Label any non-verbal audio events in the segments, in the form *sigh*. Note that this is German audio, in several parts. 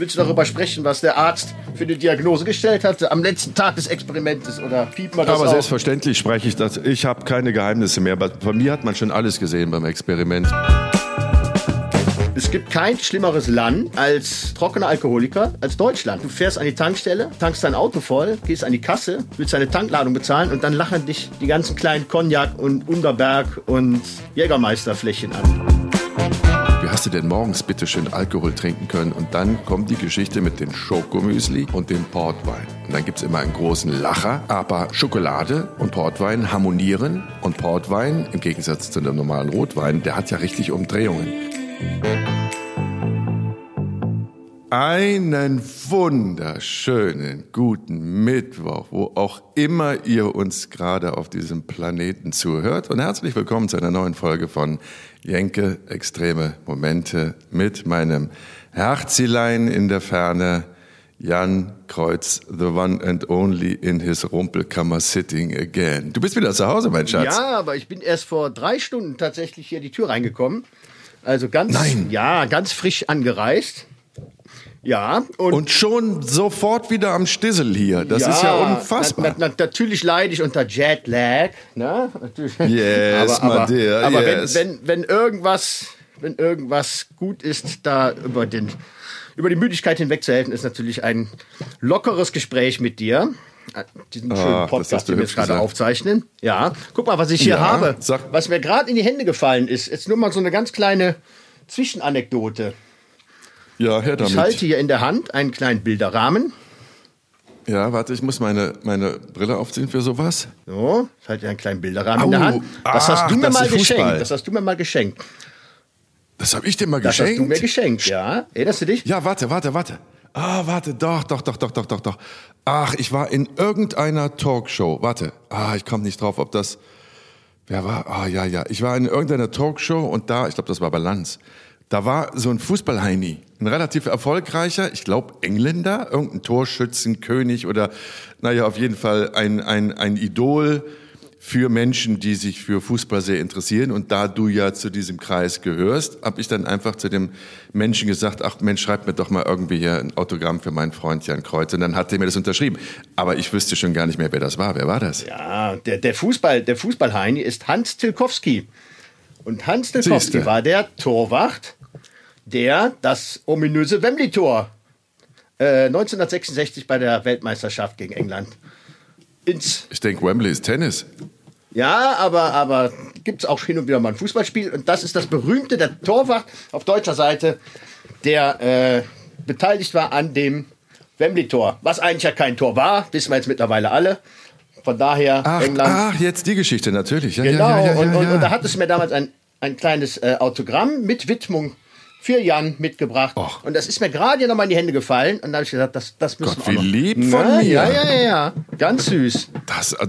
Willst du darüber sprechen, was der Arzt für eine Diagnose gestellt hat am letzten Tag des Experimentes oder piept man das Aber auch? selbstverständlich spreche ich das. Ich habe keine Geheimnisse mehr. Aber Von mir hat man schon alles gesehen beim Experiment. Es gibt kein schlimmeres Land als trockener Alkoholiker als Deutschland. Du fährst an die Tankstelle, tankst dein Auto voll, gehst an die Kasse, willst deine Tankladung bezahlen und dann lachen dich die ganzen kleinen Cognac und Unterberg und Jägermeisterflächen an. Hast du denn morgens bitte schön Alkohol trinken können? Und dann kommt die Geschichte mit dem Schokomüsli und dem Portwein. Und dann gibt's immer einen großen Lacher. Aber Schokolade und Portwein harmonieren. Und Portwein, im Gegensatz zu einem normalen Rotwein, der hat ja richtig Umdrehungen. Einen wunderschönen guten Mittwoch, wo auch immer ihr uns gerade auf diesem Planeten zuhört. Und herzlich willkommen zu einer neuen Folge von Jenke Extreme Momente mit meinem Herzilein in der Ferne, Jan Kreuz, the one and only in his Rumpelkammer sitting again. Du bist wieder zu Hause, mein Schatz. Ja, aber ich bin erst vor drei Stunden tatsächlich hier die Tür reingekommen. Also ganz, Nein. ja, ganz frisch angereist. Ja, und, Und schon sofort wieder am Stissel hier. Das ist ja unfassbar. Na, na, natürlich leide ich unter Jetlag. Ne? Natürlich. *laughs* Yes, aber, aber, dear, aber yes. wenn, wenn, wenn, irgendwas, wenn irgendwas gut ist, da über, den, über die Müdigkeit hinwegzuhelfen, ist natürlich ein lockeres Gespräch mit dir. Diesen schönen das Podcast, den wir jetzt gerade gesagt. aufzeichnen. Ja, guck mal, was ich hier Ja, habe. sag- Was mir gerade in die Hände gefallen ist. Jetzt nur mal so eine ganz kleine Zwischenanekdote. Ja, her damit. Ich halte hier in der Hand einen kleinen Bilderrahmen. Ja, warte, ich muss meine, meine Brille aufziehen für sowas. So, ich halte hier einen kleinen Bilderrahmen in Au, der Hand. Das ach, hast du mir das mal Fußball. geschenkt. Das hast du mir mal geschenkt. Das habe ich dir mal Das geschenkt. hast du mir geschenkt, ja. Erinnerst du dich? Ja, warte, warte, warte. Ah, warte, doch, doch, doch, doch, doch, doch, doch. Ach, ich war in irgendeiner Talkshow. Warte. Ah, ich komme nicht drauf, ob das. Wer war? Ah, ja, ja. Ich war in irgendeiner Talkshow und da, ich glaube, das war bei Lanz. Da war so ein Fußballheini, ein relativ erfolgreicher, ich glaube Engländer, irgendein Torschützenkönig oder, naja, auf jeden Fall ein, ein, ein Idol für Menschen, die sich für Fußball sehr interessieren. Und da du ja zu diesem Kreis gehörst, habe ich dann einfach zu dem Menschen gesagt, ach Mensch, schreib mir doch mal irgendwie hier ein Autogramm für meinen Freund Jan Kreuz. Und dann hat er mir das unterschrieben. Aber ich wüsste schon gar nicht mehr, wer das war. Wer war das? Ja, der, der Fußball, der Fußballheini ist Hans Tilkowski. Und Hans Tilkowski Siehste. war der Torwart, der das ominöse Wembley-Tor äh, 1966 bei der Weltmeisterschaft gegen England ins Ich denke, Wembley ist Tennis. Ja, aber, aber gibt es auch hin und wieder mal ein Fußballspiel. Und das ist das berühmte, der Torwart auf deutscher Seite, der äh, beteiligt war an dem Wembley-Tor. Was eigentlich ja kein Tor war, wissen wir jetzt mittlerweile alle. Von daher Ach, England. ach jetzt die Geschichte natürlich. Ja, genau. ja, ja, und, und, und da hat es mir damals ein, ein kleines äh, Autogramm mit Widmung für Jan mitgebracht. Och. Und das ist mir gerade nochmal in die Hände gefallen. Und da habe ich gesagt, das, das müssen Gott, wir auch wie noch. lieb von Na, mir. Ja, ja, ja, ja. Ganz süß. Das, äh,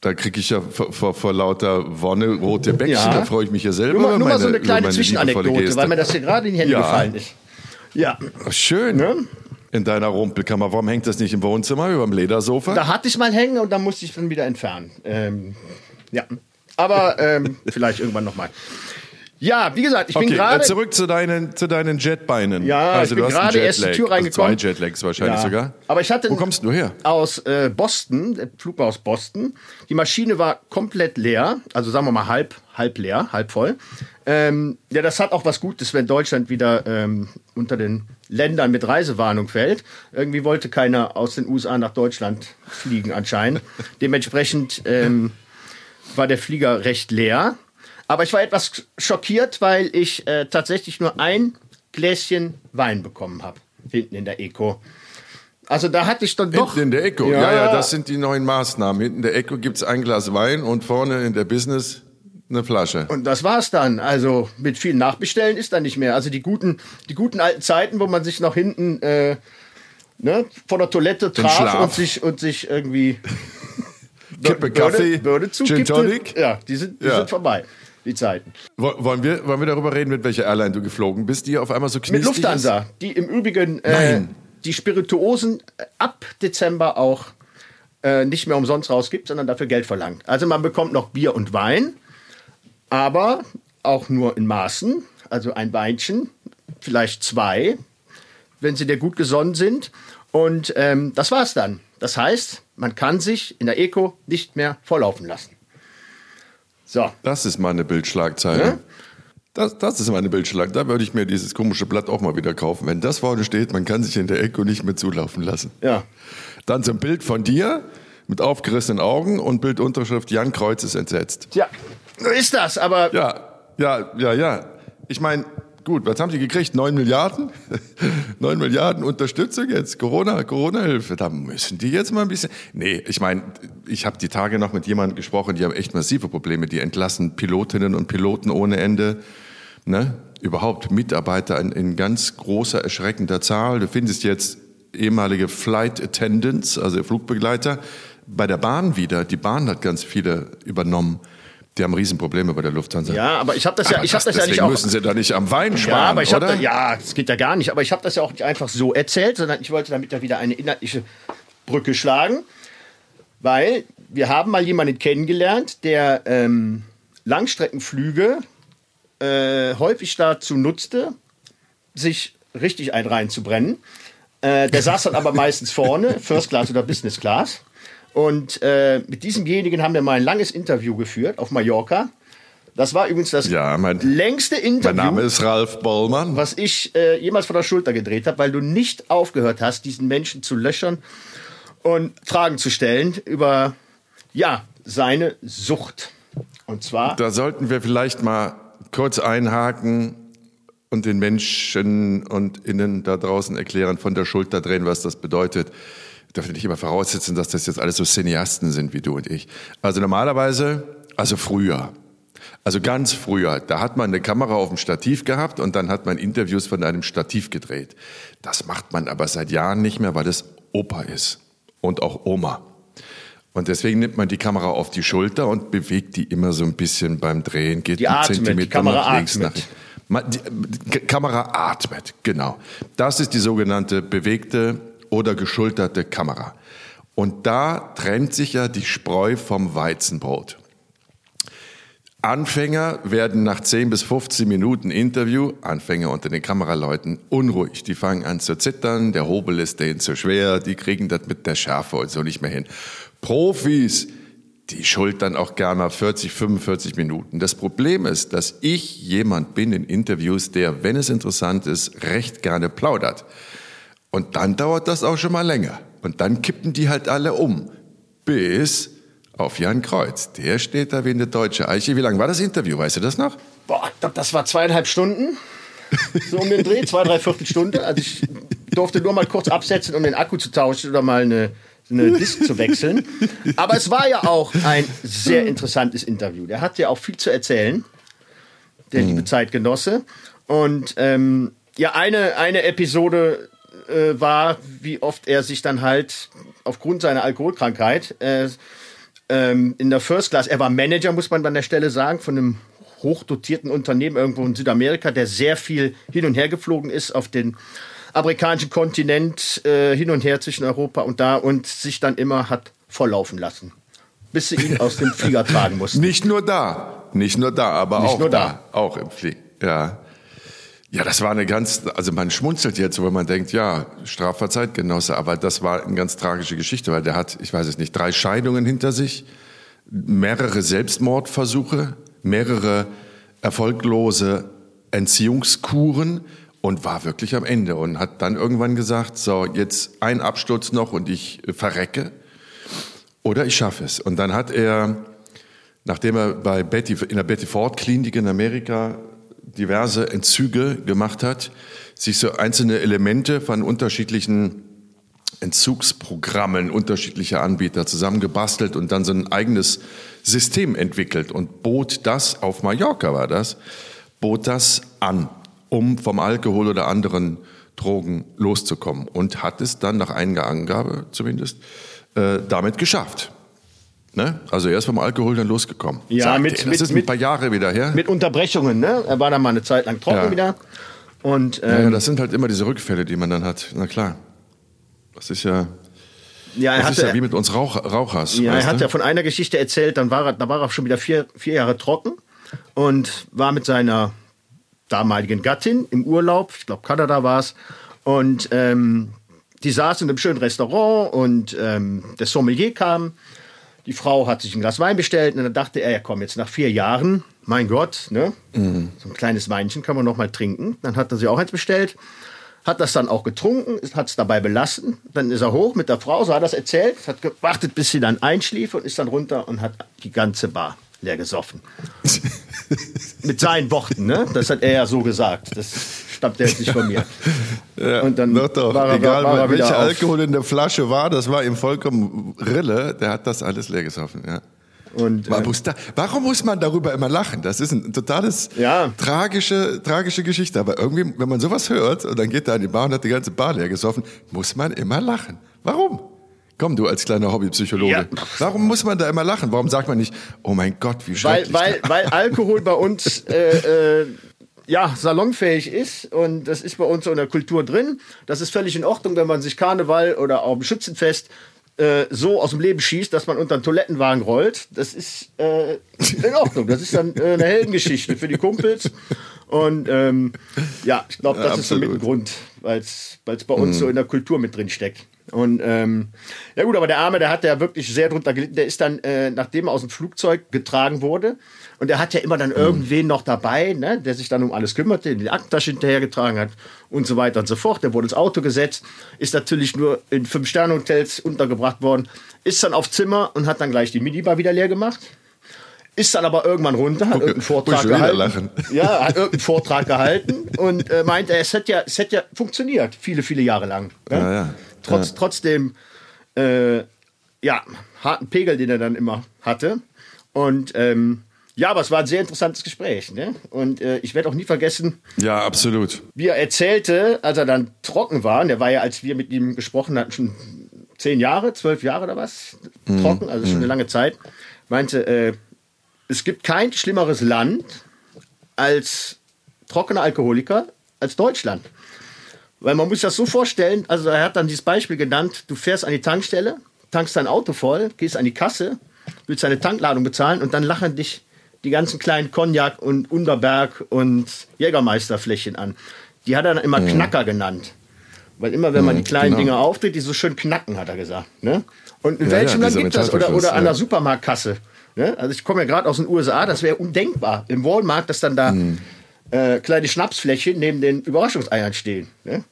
da kriege ich ja vor, vor, vor lauter Wonne rote Bäckchen. Ja. Da freue ich mich ja selber. Nur mal, nur mal so meine- eine kleine meine Zwischenanekdote, weil mir das hier gerade in die Hände Ja. gefallen ist. Ja, Schön. Ne? In deiner Rumpelkammer. Warum hängt das nicht im Wohnzimmer über dem Ledersofa? da hatte ich mal hängen und dann musste ich dann wieder entfernen. Ähm, ja, aber ähm, *laughs* vielleicht irgendwann nochmal. Ja, wie gesagt, ich bin okay, gerade äh, zurück zu deinen, zu deinen Jetbeinen. Ja, also ich bin gerade erst die. Tür reingekommen. Also zwei Jetlags wahrscheinlich Ja. sogar. Aber ich hatte Wo kommst du her? aus äh, Boston, der Flug war aus Boston. Die Maschine war komplett leer, also sagen wir mal halb, halb leer, halb voll. Ähm, ja, das hat auch was Gutes, wenn Deutschland wieder ähm, unter den Ländern mit Reisewarnung fällt. Irgendwie wollte keiner aus den USA nach Deutschland fliegen anscheinend. *laughs* Dementsprechend ähm, war der Flieger recht leer. Aber ich war etwas schockiert, weil ich äh, tatsächlich nur ein Gläschen Wein bekommen habe. Hinten in der Eco. Also da hatte ich dann doch. Hinten in der Eco. Ja. ja, das sind die neuen Maßnahmen. Hinten in der Eco gibt es ein Glas Wein und vorne in der Business eine Flasche. Und das war's dann. Also mit viel Nachbestellen ist dann nicht mehr. Also die guten, die guten alten Zeiten, wo man sich noch hinten äh, ne, vor der Toilette traf und sich, und sich irgendwie *laughs* Kippe Kaffee, Gin. Tonic. Ja, die sind, die Ja. sind vorbei, die Zeiten. Wo- Wollen wir, wollen wir darüber reden, mit welcher Airline du geflogen bist, die auf einmal so Mit knistrig Lufthansa, die im Übrigen äh, die Spirituosen ab Dezember auch äh, nicht mehr umsonst rausgibt, sondern dafür Geld verlangt. Also man bekommt noch Bier und Wein, aber auch nur in Maßen. Also ein Weinchen, vielleicht zwei wenn sie dir gut gesonnen sind. Und ähm, das war's dann. Das heißt, man kann sich in der Eco nicht mehr volllaufen lassen. So. Das ist meine Bildschlagzeile. Ja? Das, das ist meine Bildschlag. Da würde ich mir dieses komische Blatt auch mal wieder kaufen. Wenn das vorne steht, man kann sich in der Eco nicht mehr zulaufen lassen. Ja. Dann so ein Bild von dir mit aufgerissenen Augen und Bildunterschrift Jan Kreuz ist entsetzt. Tja, ist das, aber. Ja, ja, ja, ja. Ich meine, gut, was haben Sie gekriegt? Neun Milliarden? *laughs* Neun Milliarden Unterstützung jetzt, Corona, Corona-Hilfe. Da müssen die jetzt mal ein bisschen. Nee, ich meine, ich habe die Tage noch mit jemandem gesprochen, die haben echt massive Probleme. Die entlassen Pilotinnen und Piloten ohne Ende. Ne? Überhaupt Mitarbeiter in, in ganz großer, erschreckender Zahl. Du findest jetzt ehemalige Flight Attendants, also Flugbegleiter, bei der Bahn wieder. Die Bahn hat ganz viele übernommen. Die haben Riesenprobleme bei der Lufthansa. Ja, aber ich habe das ja, ich habe das ja nicht auch. müssen sie da nicht am Wein sparen, ja, aber ich oder? Da, ja, das geht ja gar nicht. Aber ich habe das ja auch nicht einfach so erzählt, sondern ich wollte damit ja wieder eine inhaltliche Brücke schlagen, weil wir haben mal jemanden kennengelernt, der ähm, Langstreckenflüge äh, häufig dazu nutzte, sich richtig ein reinzubrennen. Äh, der saß dann aber meistens vorne, First Class oder Business Class. Und äh, mit diesemjenigen haben wir mal ein langes Interview geführt auf Mallorca. Das war übrigens das ja, mein, längste Interview. Mein Name ist Ralf Bollmann. Was ich äh, jemals von der Schulter gedreht habe, weil du nicht aufgehört hast, diesen Menschen zu löchern und Fragen zu stellen über ja seine Sucht. Und zwar. Da sollten wir vielleicht mal kurz einhaken und den Menschen und Innen da draußen erklären, von der Schulter drehen, was das bedeutet. Ich darf nicht immer voraussetzen, dass das jetzt alles so Cineasten sind wie du und ich. Also normalerweise, also früher, also ganz früher, da hat man eine Kamera auf dem Stativ gehabt und dann hat man Interviews von einem Stativ gedreht. Das macht man aber seit Jahren nicht mehr, weil es Opa ist und auch Oma. Und deswegen nimmt man die Kamera auf die Schulter und bewegt die immer so ein bisschen beim Drehen, geht die einen atmet, Zentimeter die Kamera nach links. Atmet. Nach, die Kamera atmet, genau. Das ist die sogenannte bewegte oder geschulterte Kamera. Und da trennt sich ja die Spreu vom Weizenbrot. Anfänger werden nach 10 bis 15 Minuten Interview, Anfänger unter den Kameraleuten, unruhig. Die fangen an zu zittern, der Hobel ist denen zu schwer, die kriegen das mit der Schärfe und so nicht mehr hin. Profis, die schultern auch gerne mal 40, 45 Minuten. Das Problem ist, dass ich jemand bin in Interviews, der, wenn es interessant ist, recht gerne plaudert. Und dann dauert das auch schon mal länger. Und dann kippen die halt alle um. Bis auf Jan Kreuz. Der steht da wie eine deutsche Eiche. Wie lang war das Interview? Weißt du das noch? Boah, ich glaube, das war zweieinhalb Stunden. So um den Dreh, *laughs* zwei, drei Viertelstunde. Also ich durfte nur mal kurz absetzen, um den Akku zu tauschen oder mal eine eine Disk zu wechseln. Aber es war ja auch ein sehr interessantes Interview. Der hat ja auch viel zu erzählen, der liebe Zeitgenosse. Und ähm, ja, eine, eine Episode äh, war, wie oft er sich dann halt aufgrund seiner Alkoholkrankheit äh, ähm, in der First Class, er war Manager, muss man an der Stelle sagen, von einem hochdotierten Unternehmen irgendwo in Südamerika, der sehr viel hin und her geflogen ist auf den amerikanischen Kontinent äh, hin und her zwischen Europa und da und sich dann immer hat volllaufen lassen, bis sie ihn aus dem Flieger tragen mussten. Nicht nur da, nicht nur da, aber Nicht auch nur da. auch im Flieger. Ja. Ja, das war eine ganz, also man schmunzelt jetzt, wenn man denkt, ja, Strafverzeitgenosse, aber das war eine ganz tragische Geschichte, weil der hat, ich weiß es nicht, drei Scheidungen hinter sich, mehrere Selbstmordversuche, mehrere erfolglose Entziehungskuren und war wirklich am Ende und hat dann irgendwann gesagt, so, jetzt ein Absturz noch und ich verrecke oder ich schaffe es. Und dann hat er, nachdem er bei Betty, in der Betty Ford Klinik in Amerika diverse Entzüge gemacht hat, sich so einzelne Elemente von unterschiedlichen Entzugsprogrammen unterschiedlicher Anbieter zusammengebastelt und dann so ein eigenes System entwickelt und bot das, auf Mallorca war das, bot das an, um vom Alkohol oder anderen Drogen loszukommen und hat es dann nach eigener Angabe zumindest äh, damit geschafft. Ne? Also er ist vom Alkohol dann losgekommen. Ja, mit- er. das mit- ist ein paar Jahre wieder her. Mit Unterbrechungen, ne? Er war dann mal eine Zeit lang trocken Ja. wieder. Und ja, ja, ähm, das sind halt immer diese Rückfälle, die man dann hat. Na klar. Das ist ja, ja, er das ist ja hatte, wie mit uns Rauch, Rauchers. ja, er hat du? ja von einer Geschichte erzählt, dann war er, da war er schon wieder vier, vier Jahre trocken und war mit seiner damaligen Gattin im Urlaub, ich glaube Kanada war es, Und ähm, die saßen in einem schönen Restaurant und ähm, der Sommelier kam. Die Frau hat sich ein Glas Wein bestellt und dann dachte er, ja komm, jetzt nach vier Jahren, mein Gott, ne? Mhm. so ein kleines Weinchen kann man noch mal trinken. Dann hat er sich auch eins bestellt, hat das dann auch getrunken, hat es dabei belassen. Dann ist er hoch mit der Frau, so hat das erzählt, hat gewartet, bis sie dann einschlief und ist dann runter und hat die ganze Bar leer gesoffen. *laughs* mit seinen Worten, ne? Das hat er ja so gesagt. Das stammt ja jetzt nicht von mir. *laughs* Ja, und dann doch, doch. War er, Egal, war er welcher Alkohol in der Flasche war, das war ihm vollkommen Rille. Der hat das alles leer gesoffen, ja. Und, äh, muss da, warum muss man darüber immer lachen? Das ist ein totales ja. tragische, tragische Geschichte. Aber irgendwie, wenn man sowas hört und dann geht da in die Bar und hat die ganze Bar leer gesoffen, muss man immer lachen. Warum? Komm, du als kleiner Hobbypsychologe. Ja. Warum muss man da immer lachen? Warum sagt man nicht, oh mein Gott, wie schrecklich. Weil, weil, weil Alkohol bei uns äh, äh, ja, salonfähig ist und das ist bei uns so in der Kultur drin. Das ist völlig in Ordnung, wenn man sich Karneval oder auch im Schützenfest äh, so aus dem Leben schießt, dass man unter einen Toilettenwagen rollt. Das ist äh, in Ordnung. Das ist dann äh, eine Heldengeschichte für die Kumpels. Und ähm, ja, ich glaube, das ja, ist so mit ein Grund, weil es bei uns mhm. so in der Kultur mit drin steckt. Und ähm, ja gut, aber der Arme, der hat ja wirklich sehr drunter gelitten. Der ist dann, äh, nachdem er aus dem Flugzeug getragen wurde, und er hat ja immer dann mhm. irgendwen noch dabei, ne, der sich dann um alles kümmerte, in die Aktentasche hinterhergetragen hat und so weiter und so fort. Der wurde ins Auto gesetzt, ist natürlich nur in Fünf-Sterne-Hotels untergebracht worden, ist dann auf Zimmer und hat dann gleich die Minibar wieder leer gemacht. Ist dann aber irgendwann runter, hat okay. irgendeinen Vortrag gehalten. Ja, hat irgendeinen Vortrag gehalten und äh, meinte, es hätte ja, es hätte ja funktioniert, viele, viele Jahre lang. Ne? Ja, ja. Trotz, ja. Trotzdem, äh, ja, harten Pegel, den er dann immer hatte. Und ähm, ja, aber es war ein sehr interessantes Gespräch. Ne? Und äh, ich werde auch nie vergessen. Ja, absolut. Wie er erzählte, als er dann trocken war, und er war ja, als wir mit ihm gesprochen hatten, schon zehn Jahre, zwölf Jahre oder was, mhm. trocken, also schon mhm. eine lange Zeit, meinte, äh, es gibt kein schlimmeres Land als trockener Alkoholiker als Deutschland. Weil man muss das so vorstellen, also er hat dann dieses Beispiel genannt, du fährst an die Tankstelle, tankst dein Auto voll, gehst an die Kasse, willst deine Tankladung bezahlen und dann lachen dich die ganzen kleinen Cognac und Unterberg und Jägermeisterfläschchen an. Die hat er dann immer mhm. Knacker genannt. Weil immer, wenn man die kleinen genau. Dinger auftritt, die so schön knacken, hat er gesagt. Ne? Und in ja, welchem ja, Land gibt das? Oder, oder an der Supermarktkasse. Ne? Also ich komme ja gerade aus den USA, das wäre undenkbar. Im Walmart, dass dann da mhm. äh, kleine Schnapsfläschchen neben den Überraschungseiern stehen. Ne?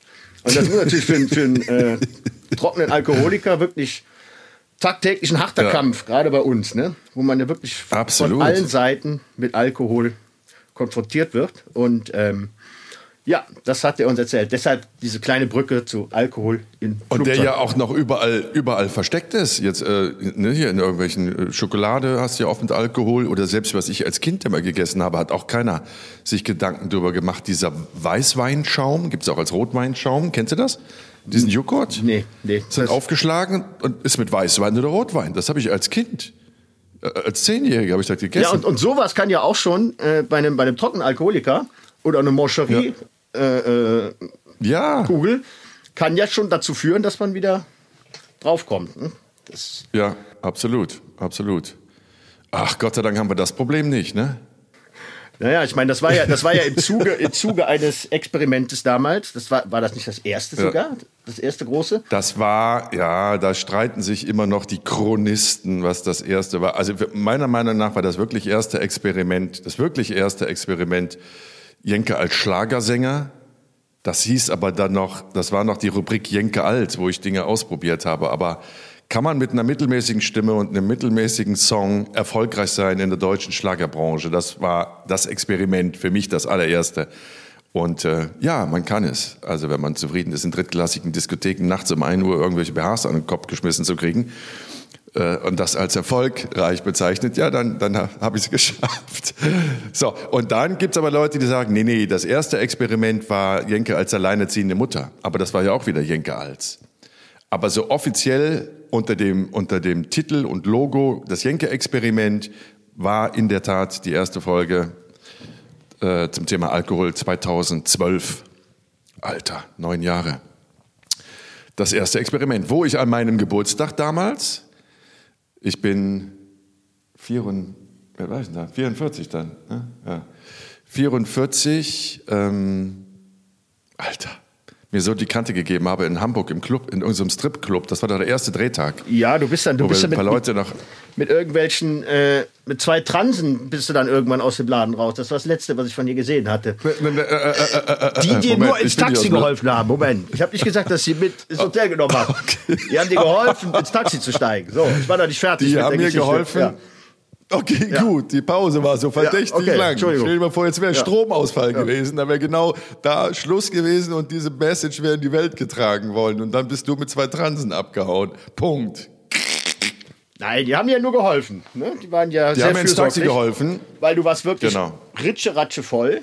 Und das ist natürlich für, für einen äh, *laughs* trockenen Alkoholiker wirklich tagtäglich ein harter ja. Kampf, gerade bei uns, ne? wo man ja wirklich Absolut. von allen Seiten mit Alkohol konfrontiert wird. Und ähm, ja, das hat er uns erzählt. Deshalb diese kleine Brücke zu Alkohol in Flugzeug. Und der ja auch noch überall, überall versteckt ist. Jetzt äh, ne, hier in irgendwelchen äh, Schokolade hast du ja oft mit Alkohol oder selbst was ich als Kind immer gegessen habe, hat auch keiner sich Gedanken darüber gemacht. Dieser Weißweinschaum gibt es auch als Rotweinschaum. Kennst du das? Diesen Joghurt? Nee, nee. Sind aufgeschlagen und ist mit Weißwein oder Rotwein. Das habe ich als Kind äh, als Zehnjähriger habe ich das gegessen. Ja, und, und sowas kann ja auch schon äh, bei einem, bei einem trockenen Alkoholiker oder eine Moncherie ja. Äh, äh, ja. Kugel kann ja schon dazu führen, dass man wieder draufkommt. Ne? ja, absolut, absolut. Ach Gott sei Dank haben wir das Problem nicht, ne? Naja, ich meine, das war ja, das war ja im Zuge, im Zuge eines Experimentes damals. Das war, war das nicht das erste ja. sogar? Das erste große? Das war, ja, da streiten sich immer noch die Chronisten, was das erste war. Also meiner Meinung nach war das wirklich erste Experiment, das wirklich erste Experiment Jenke als Schlagersänger. Das hieß aber dann noch, das war noch die Rubrik Jenke alt, wo ich Dinge ausprobiert habe. Aber kann man mit einer mittelmäßigen Stimme und einem mittelmäßigen Song erfolgreich sein in der deutschen Schlagerbranche? Das war das Experiment für mich das allererste. Und äh, ja, man kann es. Also wenn man zufrieden ist, in drittklassigen Diskotheken nachts um 1 Uhr irgendwelche BHs an den Kopf geschmissen zu kriegen, äh, und das als erfolgreich bezeichnet, ja, dann, dann habe ich es *laughs* geschafft. So, und dann gibt es aber Leute, die sagen, nee, nee, das erste Experiment war Jenke als alleinerziehende Mutter. Aber das war ja auch wieder Jenke als. Aber so offiziell unter dem, unter dem Titel und Logo, das Jenke-Experiment, war in der Tat die erste Folge äh, zum Thema Alkohol 2012. Alter, neun Jahre. Das erste Experiment, wo ich an meinem Geburtstag damals ich bin 44, wer weiß denn da? 44 dann. Ne? Ja. 44, ähm, Alter, mir so die Kante gegeben habe in Hamburg im Club, in unserem Stripclub. Das war doch der erste Drehtag. Ja, du bist dann, du bist dann ein mit, paar Leute noch. mit irgendwelchen, äh, mit zwei Transen bist du dann irgendwann aus dem Laden raus. Das war das Letzte, was ich von dir gesehen hatte. Die dir nur ins Taxi geholfen haben. Moment. Ich habe nicht gesagt, dass sie mit ins Hotel genommen haben. *laughs* Die haben dir geholfen, ins Taxi zu steigen. So, ich war noch nicht fertig. Die haben mir Geschichte. Geholfen. Ja. Okay, gut. Die Pause war so verdächtig okay, lang. Entschuldigung. Stell dir mal vor, jetzt wäre Ja. Stromausfall gewesen. Da wäre genau da Schluss gewesen und diese Message wäre in die Welt getragen worden. Und dann bist du mit zwei Transen abgehauen. Punkt. Nein, die haben ja nur geholfen. Ne? Die waren ja Die sehr haben ins Taxi geholfen. Weil du warst wirklich Genau. ritsche, ratsche voll.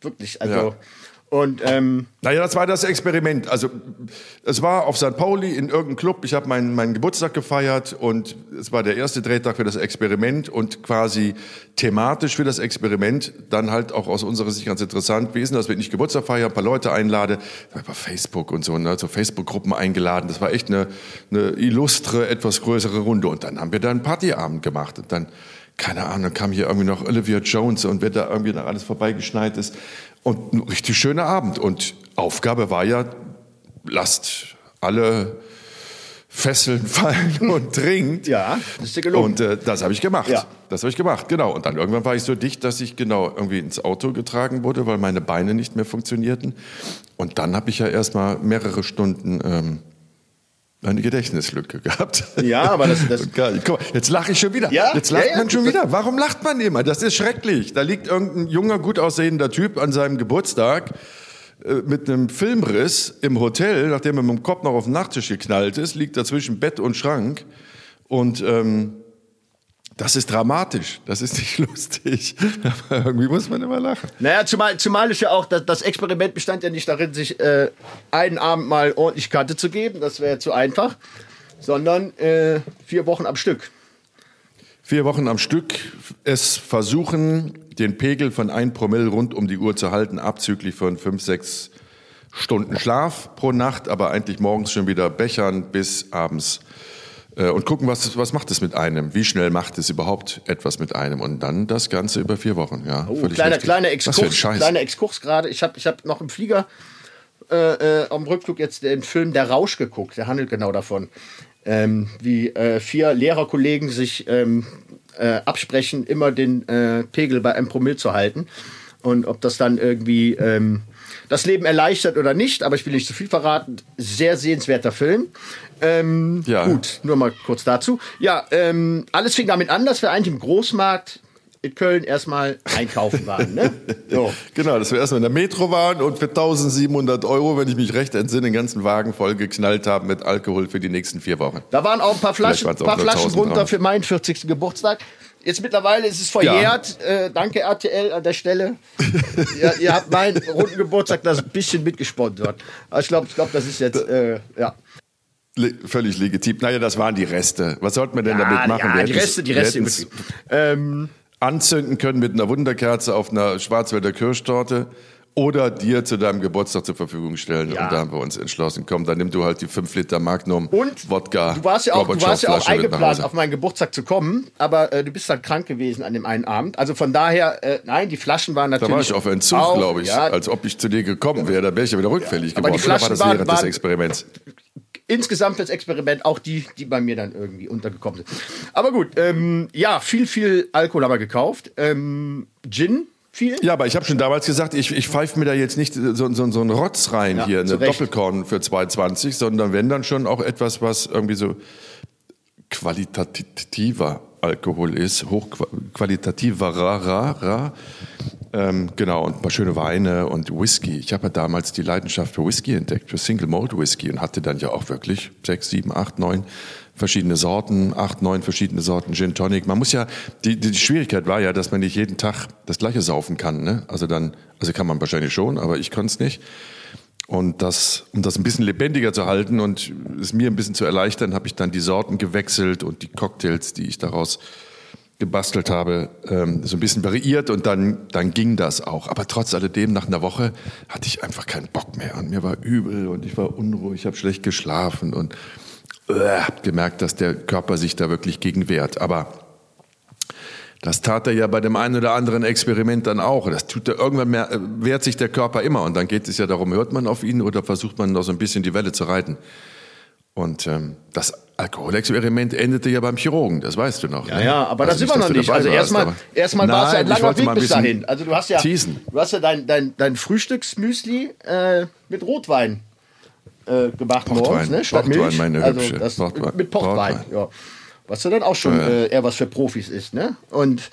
Wirklich, also. Und ähm, Naja, das war das Experiment. Also es war auf St. Pauli in irgendeinem Club. Ich habe meinen, meinen Geburtstag gefeiert und es war der erste Drehtag für das Experiment und quasi thematisch für das Experiment dann halt auch aus unserer Sicht ganz interessant. Wie ist denn das, wenn ich Geburtstag feiere, ein paar Leute einlade, bei Facebook und so, ne, so Facebook-Gruppen eingeladen. Das war echt eine, eine illustre, etwas größere Runde. Und dann haben wir da einen Partyabend gemacht und dann keine Ahnung, kam hier irgendwie noch Olivia Jones und wer da irgendwie noch alles vorbeigeschneit ist. Und ein richtig schöner Abend. Und Aufgabe war ja, lasst alle Fesseln *laughs* fallen und *laughs* trinkt. ja, das ist dir gelungen. Und äh, das habe ich gemacht. Ja. Das habe ich gemacht, genau. Und dann irgendwann war ich so dicht, dass ich genau irgendwie ins Auto getragen wurde, weil meine Beine nicht mehr funktionierten. Und dann habe ich ja erstmal mehrere Stunden ähm, eine Gedächtnislücke gehabt. Ja, aber das- das-. Guck mal, jetzt lache ich schon wieder. Ja? Jetzt lacht Ja, ja. man schon wieder. Warum lacht man immer? Das ist schrecklich. Da liegt irgendein junger, gut aussehender Typ an seinem Geburtstag äh, mit einem Filmriss im Hotel, nachdem er mit dem Kopf noch auf den Nachttisch geknallt ist, liegt da zwischen Bett und Schrank. Und ähm, das ist dramatisch. Das ist nicht *laughs* lustig. Aber irgendwie muss man immer lachen. Naja, zumal, zumal ist ja auch, das, das Experiment bestand ja nicht darin, sich äh, einen Abend mal ordentlich Kante zu geben, das wäre zu einfach, sondern äh, vier Wochen am Stück. Vier Wochen am Stück es versuchen, den Pegel von 1 Promille rund um die Uhr zu halten, abzüglich von fünf, sechs Stunden Schlaf pro Nacht, aber eigentlich morgens schon wieder bechern bis abends. Äh, Und gucken, was, was macht es mit einem? Wie schnell macht es überhaupt etwas mit einem? Und dann das Ganze über vier Wochen. Ja, Oh, kleiner, kleiner Exkurs, kleiner Exkurs gerade. Ich habe ich hab noch im Flieger äh, äh, am Rückflug jetzt den Film Der Rausch geguckt. Der handelt genau davon, ähm, wie äh, vier Lehrerkollegen sich ähm, äh, absprechen, immer den äh, Pegel bei einem Promille zu halten. Und ob das dann irgendwie ähm, das Leben erleichtert oder nicht, aber ich will nicht zu viel verraten. Sehr sehenswerter Film. Ähm, Ja. Gut, nur mal kurz dazu. Ja, ähm, alles fing damit an, dass wir eigentlich im Großmarkt in Köln erstmal einkaufen waren. Ne? *laughs* So. Genau, dass wir erstmal in der Metro waren und für 1700 Euro, wenn ich mich recht entsinne, den ganzen Wagen voll geknallt haben mit Alkohol für die nächsten vier Wochen. Da waren auch ein paar Flaschen, paar Flaschen 1000 runter für meinen 40. Geburtstag. Jetzt mittlerweile ist es verjährt. Äh, danke RTL an der Stelle. *laughs* ihr, ihr habt meinen runden Geburtstag das ein bisschen mitgesponsert. Aber ich glaube, ich glaub, das ist jetzt, äh, ja. Le völlig legitim. Naja, das waren die Reste. Was sollten wir denn damit machen? ja die Reste, die Reste. Ähm, anzünden können mit einer Wunderkerze auf einer Schwarzwälder Kirschtorte oder dir zu deinem Geburtstag zur Verfügung stellen. Ja. Und da haben wir uns entschlossen, komm, dann nimm du halt die 5 Liter Magnum Und Wodka. du warst ja auch, du warst ja auch eingeplant, auf meinen Geburtstag zu kommen, aber äh, du bist dann krank gewesen an dem einen Abend. Also von daher, äh, nein, die Flaschen waren Da natürlich. war ich auf Entzug, glaube ich, Ja, als ob ich zu dir gekommen wäre. Da wäre ich ja wieder rückfällig aber die geworden. Oder war Flaschen das waren- während des waren- Experiments? insgesamt das Experiment auch die, die bei mir dann irgendwie untergekommen sind. Aber gut, ähm, ja, viel, viel Alkohol haben wir gekauft. Ähm, Gin, viel. Ja, aber ich habe schon damals gesagt, ich, ich pfeife mir da jetzt nicht so, so, so einen Rotz rein Ja, hier, eine Recht. Doppelkorn für 2,20, sondern wenn dann schon auch etwas, was irgendwie so qualitativer Alkohol ist, hochqualitativerer, ra, ra. Ähm, genau, und ein paar schöne Weine und Whisky. Ich habe ja damals die Leidenschaft für Whisky entdeckt, für Single Malt Whisky und hatte dann ja auch wirklich sechs, sieben, acht, neun verschiedene Sorten, acht, neun verschiedene Sorten Gin Tonic. Man muss ja, die, die Schwierigkeit war ja, dass man nicht jeden Tag das gleiche saufen kann. Ne? Also dann, also kann man wahrscheinlich schon, aber ich konnte es nicht. Und das, um das ein bisschen lebendiger zu halten und es mir ein bisschen zu erleichtern, habe ich dann die Sorten gewechselt und die Cocktails, die ich daraus gebastelt habe, ähm, so ein bisschen variiert und dann, dann ging das auch. Aber trotz alledem, nach einer Woche hatte ich einfach keinen Bock mehr und mir war übel und ich war unruhig, ich habe schlecht geschlafen und gemerkt, dass der Körper sich da wirklich gegen wehrt. Aber Das tat er ja bei dem einen oder anderen Experiment dann auch. Das tut er irgendwann mehr, äh, wehrt sich der Körper immer. Und dann geht es ja darum, hört man auf ihn oder versucht man noch so ein bisschen die Welle zu reiten. Und ähm, das Alkoholexperiment endete ja beim Chirurgen, das weißt du noch. Ja, ne? ja, aber also das sind wir noch nicht. Also erstmal, erstmal war es ja ein langer Weg bis dahin. Also du hast ja, teasen. du hast ja dein, dein, dein Frühstücksmüsli äh, mit Rotwein äh, gemacht Portwein. morgens, ne? Statt Portwein, Milch. meine also Hübsche. Das, Portwein. Mit Portwein, Portwein. ja. Was ja dann auch schon ja. äh, eher was für Profis ist, ne? Und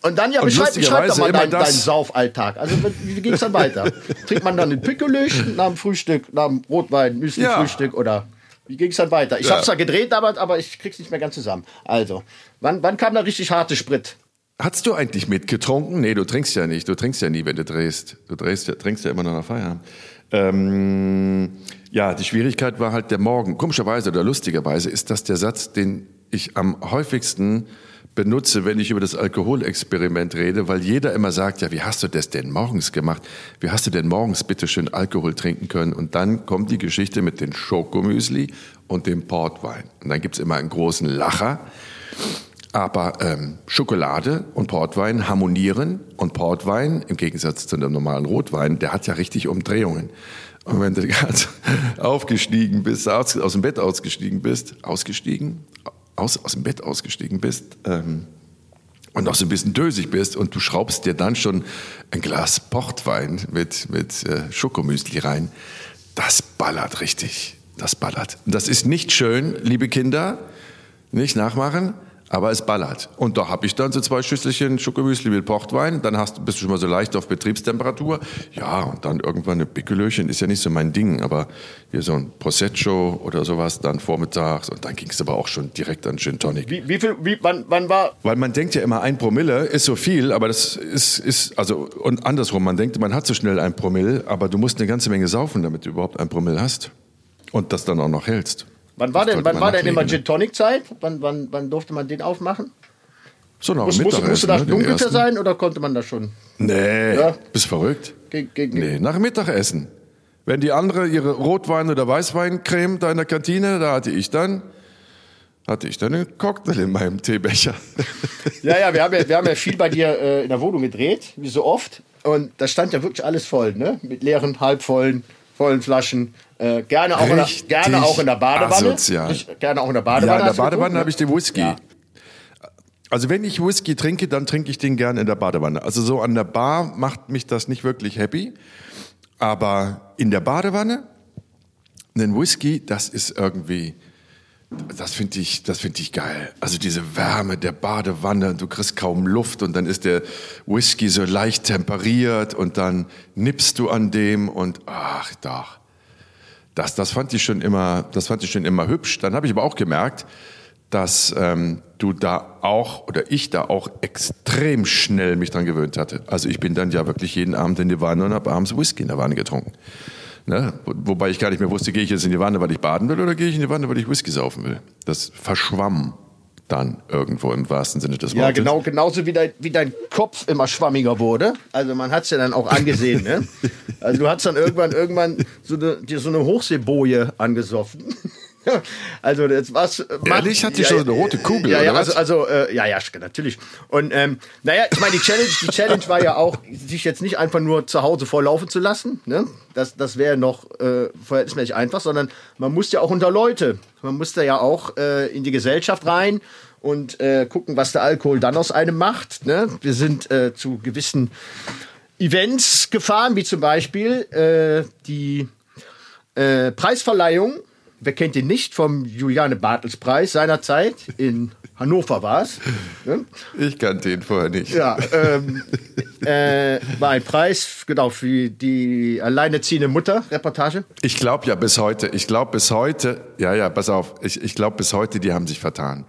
und dann, ja, beschreib, beschreib doch mal deinen dein Saufalltag. Also, wie ging es dann weiter? *laughs* Trinkt man dann ein Pickelöch nach dem Frühstück, nach dem Rotwein, Müsli-Frühstück ja. oder wie ging es dann weiter? Ich ja. habe zwar gedreht damals, aber ich krieg's nicht mehr ganz zusammen. Also, wann, wann kam da richtig harte Sprit? Hast du eigentlich mitgetrunken? Nee, du trinkst ja nicht. Du trinkst ja nie, wenn du drehst. Du drehst ja, trinkst ja immer noch nach Feierabend. Ähm, ja, die Schwierigkeit war halt der Morgen. Komischerweise oder lustigerweise ist das der Satz, den ich am häufigsten benutze, wenn ich über das Alkoholexperiment rede, weil jeder immer sagt, ja, wie hast du das denn morgens gemacht? Wie hast du denn morgens bitte schön Alkohol trinken können? Und dann kommt die Geschichte mit dem Schokomüsli und dem Portwein. Und dann gibt's immer einen großen Lacher. Aber ähm, Schokolade und Portwein harmonieren und Portwein, im Gegensatz zu einem normalen Rotwein, der hat ja richtig Umdrehungen. Und wenn du gerade aufgestiegen bist, aus, aus dem Bett ausgestiegen bist, ausgestiegen, aus, aus dem Bett ausgestiegen bist ähm, und noch so ein bisschen dösig bist und du schraubst dir dann schon ein Glas Portwein mit, mit äh, Schokomüsli rein, das ballert richtig. Das ballert. Das ist nicht schön, liebe Kinder, nicht nachmachen. Aber es ballert. Und da habe ich dann so zwei Schüsselchen Schokomüsli mit Portwein. Dann hast, bist du schon mal so leicht auf Betriebstemperatur. Ja, und dann irgendwann eine Pickelöchen ist ja nicht so mein Ding. Aber hier so ein Prosecco oder sowas dann vormittags. Und dann ging es aber auch schon direkt an Gin Tonic. Wie, wie viel, wie, wann, wann war? Weil man denkt ja immer, ein Promille ist so viel. Aber das ist, ist, also, und andersrum. Man denkt, man hat so schnell ein Promille. Aber du musst eine ganze Menge saufen, damit du überhaupt ein Promille hast. Und das dann auch noch hältst. Wann war denn, wann war denn immer Gin Tonic Zeit? Wann, wann, wann durfte man den aufmachen? So nach Muss, musste, musste das ne, dunkelter sein oder konnte man das schon? Nee, ja? bist verrückt? Ge gegen nee, nach Mittagessen. Wenn die andere ihre Rotwein- oder Weißweincreme da in der Kantine, da hatte ich dann hatte ich dann einen Cocktail in meinem Teebecher. *laughs* Ja, ja, wir haben ja, wir haben ja viel bei dir äh, in der Wohnung gedreht, wie so oft. Und da stand ja wirklich alles voll, ne? Mit leeren, halbvollen, vollen Flaschen. Äh, gerne, auch in der, gerne auch in der Badewanne. Ich, gerne auch in der Badewanne. Ja, in der Badewanne habe ich den Whisky. Ja. Also wenn ich Whisky trinke, dann trinke ich den gerne in der Badewanne. Also so an der Bar macht mich das nicht wirklich happy. Aber in der Badewanne, einen Whisky, das ist irgendwie, das finde ich, das ich geil. Also diese Wärme der Badewanne, du kriegst kaum Luft und dann ist der Whisky so leicht temperiert und dann nippst du an dem und ach doch. Das, das fand ich schon immer, das fand ich schon immer hübsch. Dann habe ich aber auch gemerkt, dass ähm, du da auch oder ich da auch extrem schnell mich dran gewöhnt hatte. Also ich bin dann ja wirklich jeden Abend in die Wanne und habe abends Whisky in der Wanne getrunken. Ne? Wobei ich gar nicht mehr wusste, gehe ich jetzt in die Wanne, weil ich baden will oder gehe ich in die Wanne, weil ich Whisky saufen will. Das verschwamm dann irgendwo im wahrsten Sinne des Wortes. Ja, genau, genauso wie dein, wie dein Kopf immer schwammiger wurde. Also man hat es ja dann auch angesehen. ne? *laughs* Also du hast dann irgendwann, irgendwann so eine, dir so eine Hochseeboje angesoffen. *laughs* also jetzt was. Ehrlich, hat die ja, schon eine rote Kugel ja, ja, oder also, also äh, ja, ja, natürlich. Und ähm, naja, ich meine, die Challenge, die Challenge war ja auch, sich jetzt nicht einfach nur zu Hause vorlaufen zu lassen. Ne? Das, das wäre noch äh, verhältnismäßig einfach, sondern man muss ja auch unter Leute. Man muss da ja auch äh, in die Gesellschaft rein und äh, gucken, was der Alkohol dann aus einem macht. Ne? Wir sind äh, zu gewissen Events gefahren, wie zum Beispiel äh, die äh, Preisverleihung wer kennt ihn nicht, vom Juliane Bartels Preis seinerzeit in Hannover war es. Ne? Ich kannte ihn vorher nicht. Ja, ähm, äh, war ein Preis, genau, für die alleinerziehende Mutter, Reportage. Ich glaube ja bis heute, ich glaube bis heute, ja, ja, pass auf, ich, ich glaube bis heute, die haben sich vertan.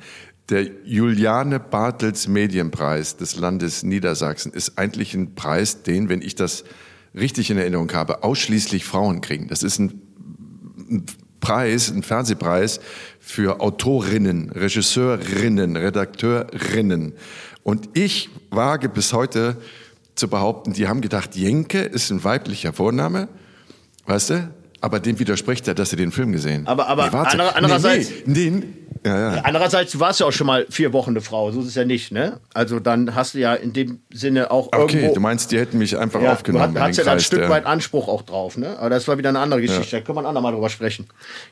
Der Juliane Bartels Medienpreis des Landes Niedersachsen ist eigentlich ein Preis, den, wenn ich das richtig in Erinnerung habe, ausschließlich Frauen kriegen. Das ist ein Preis, ein Fernsehpreis für Autorinnen, Regisseurinnen, Redakteurinnen. Und ich wage bis heute zu behaupten, die haben gedacht, Jenke ist ein weiblicher Vorname, weißt du? Aber dem widerspricht er, dass er den Film gesehen. Aber, aber nee, andererseits. Nee, nee, Ja, ja. Andererseits, du warst ja auch schon mal vier Wochen eine Frau, so ist es ja nicht, ne? Also dann hast du ja in dem Sinne auch Okay, irgendwo... du meinst, die hätten mich einfach ja, aufgenommen. Du hast den ja dann ein Stück weit Anspruch auch drauf, ne? Aber das war wieder eine andere Geschichte, da können wir ein andermal drüber sprechen.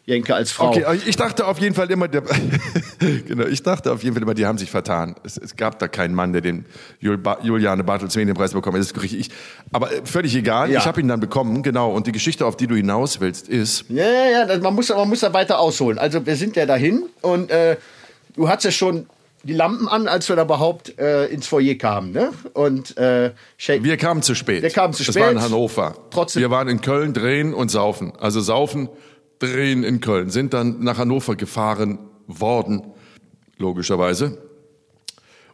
Jenke als Frau. Okay, aber ich dachte auf jeden Fall immer, der, *laughs* genau, ich dachte auf jeden Fall immer, die haben sich vertan. Es, es gab da keinen Mann, der den Jul ba Juliane Bartels Medienpreis bekommen hat. Ich, aber äh, völlig egal. Ich habe ihn dann bekommen, genau. Und die Geschichte, auf die du hinaus willst, ist, Ja, ja, ja, man muss, man muss da weiter ausholen. Also wir sind ja dahin und äh, du hattest ja schon die Lampen an, als wir da überhaupt äh, ins Foyer kamen, ne? Und äh, wir kamen zu spät. Wir kamen zu spät. war in Hannover. Trotzdem- Wir waren in Köln, drehen und saufen. Also saufen, drehen in Köln. Sind dann nach Hannover gefahren worden, logischerweise.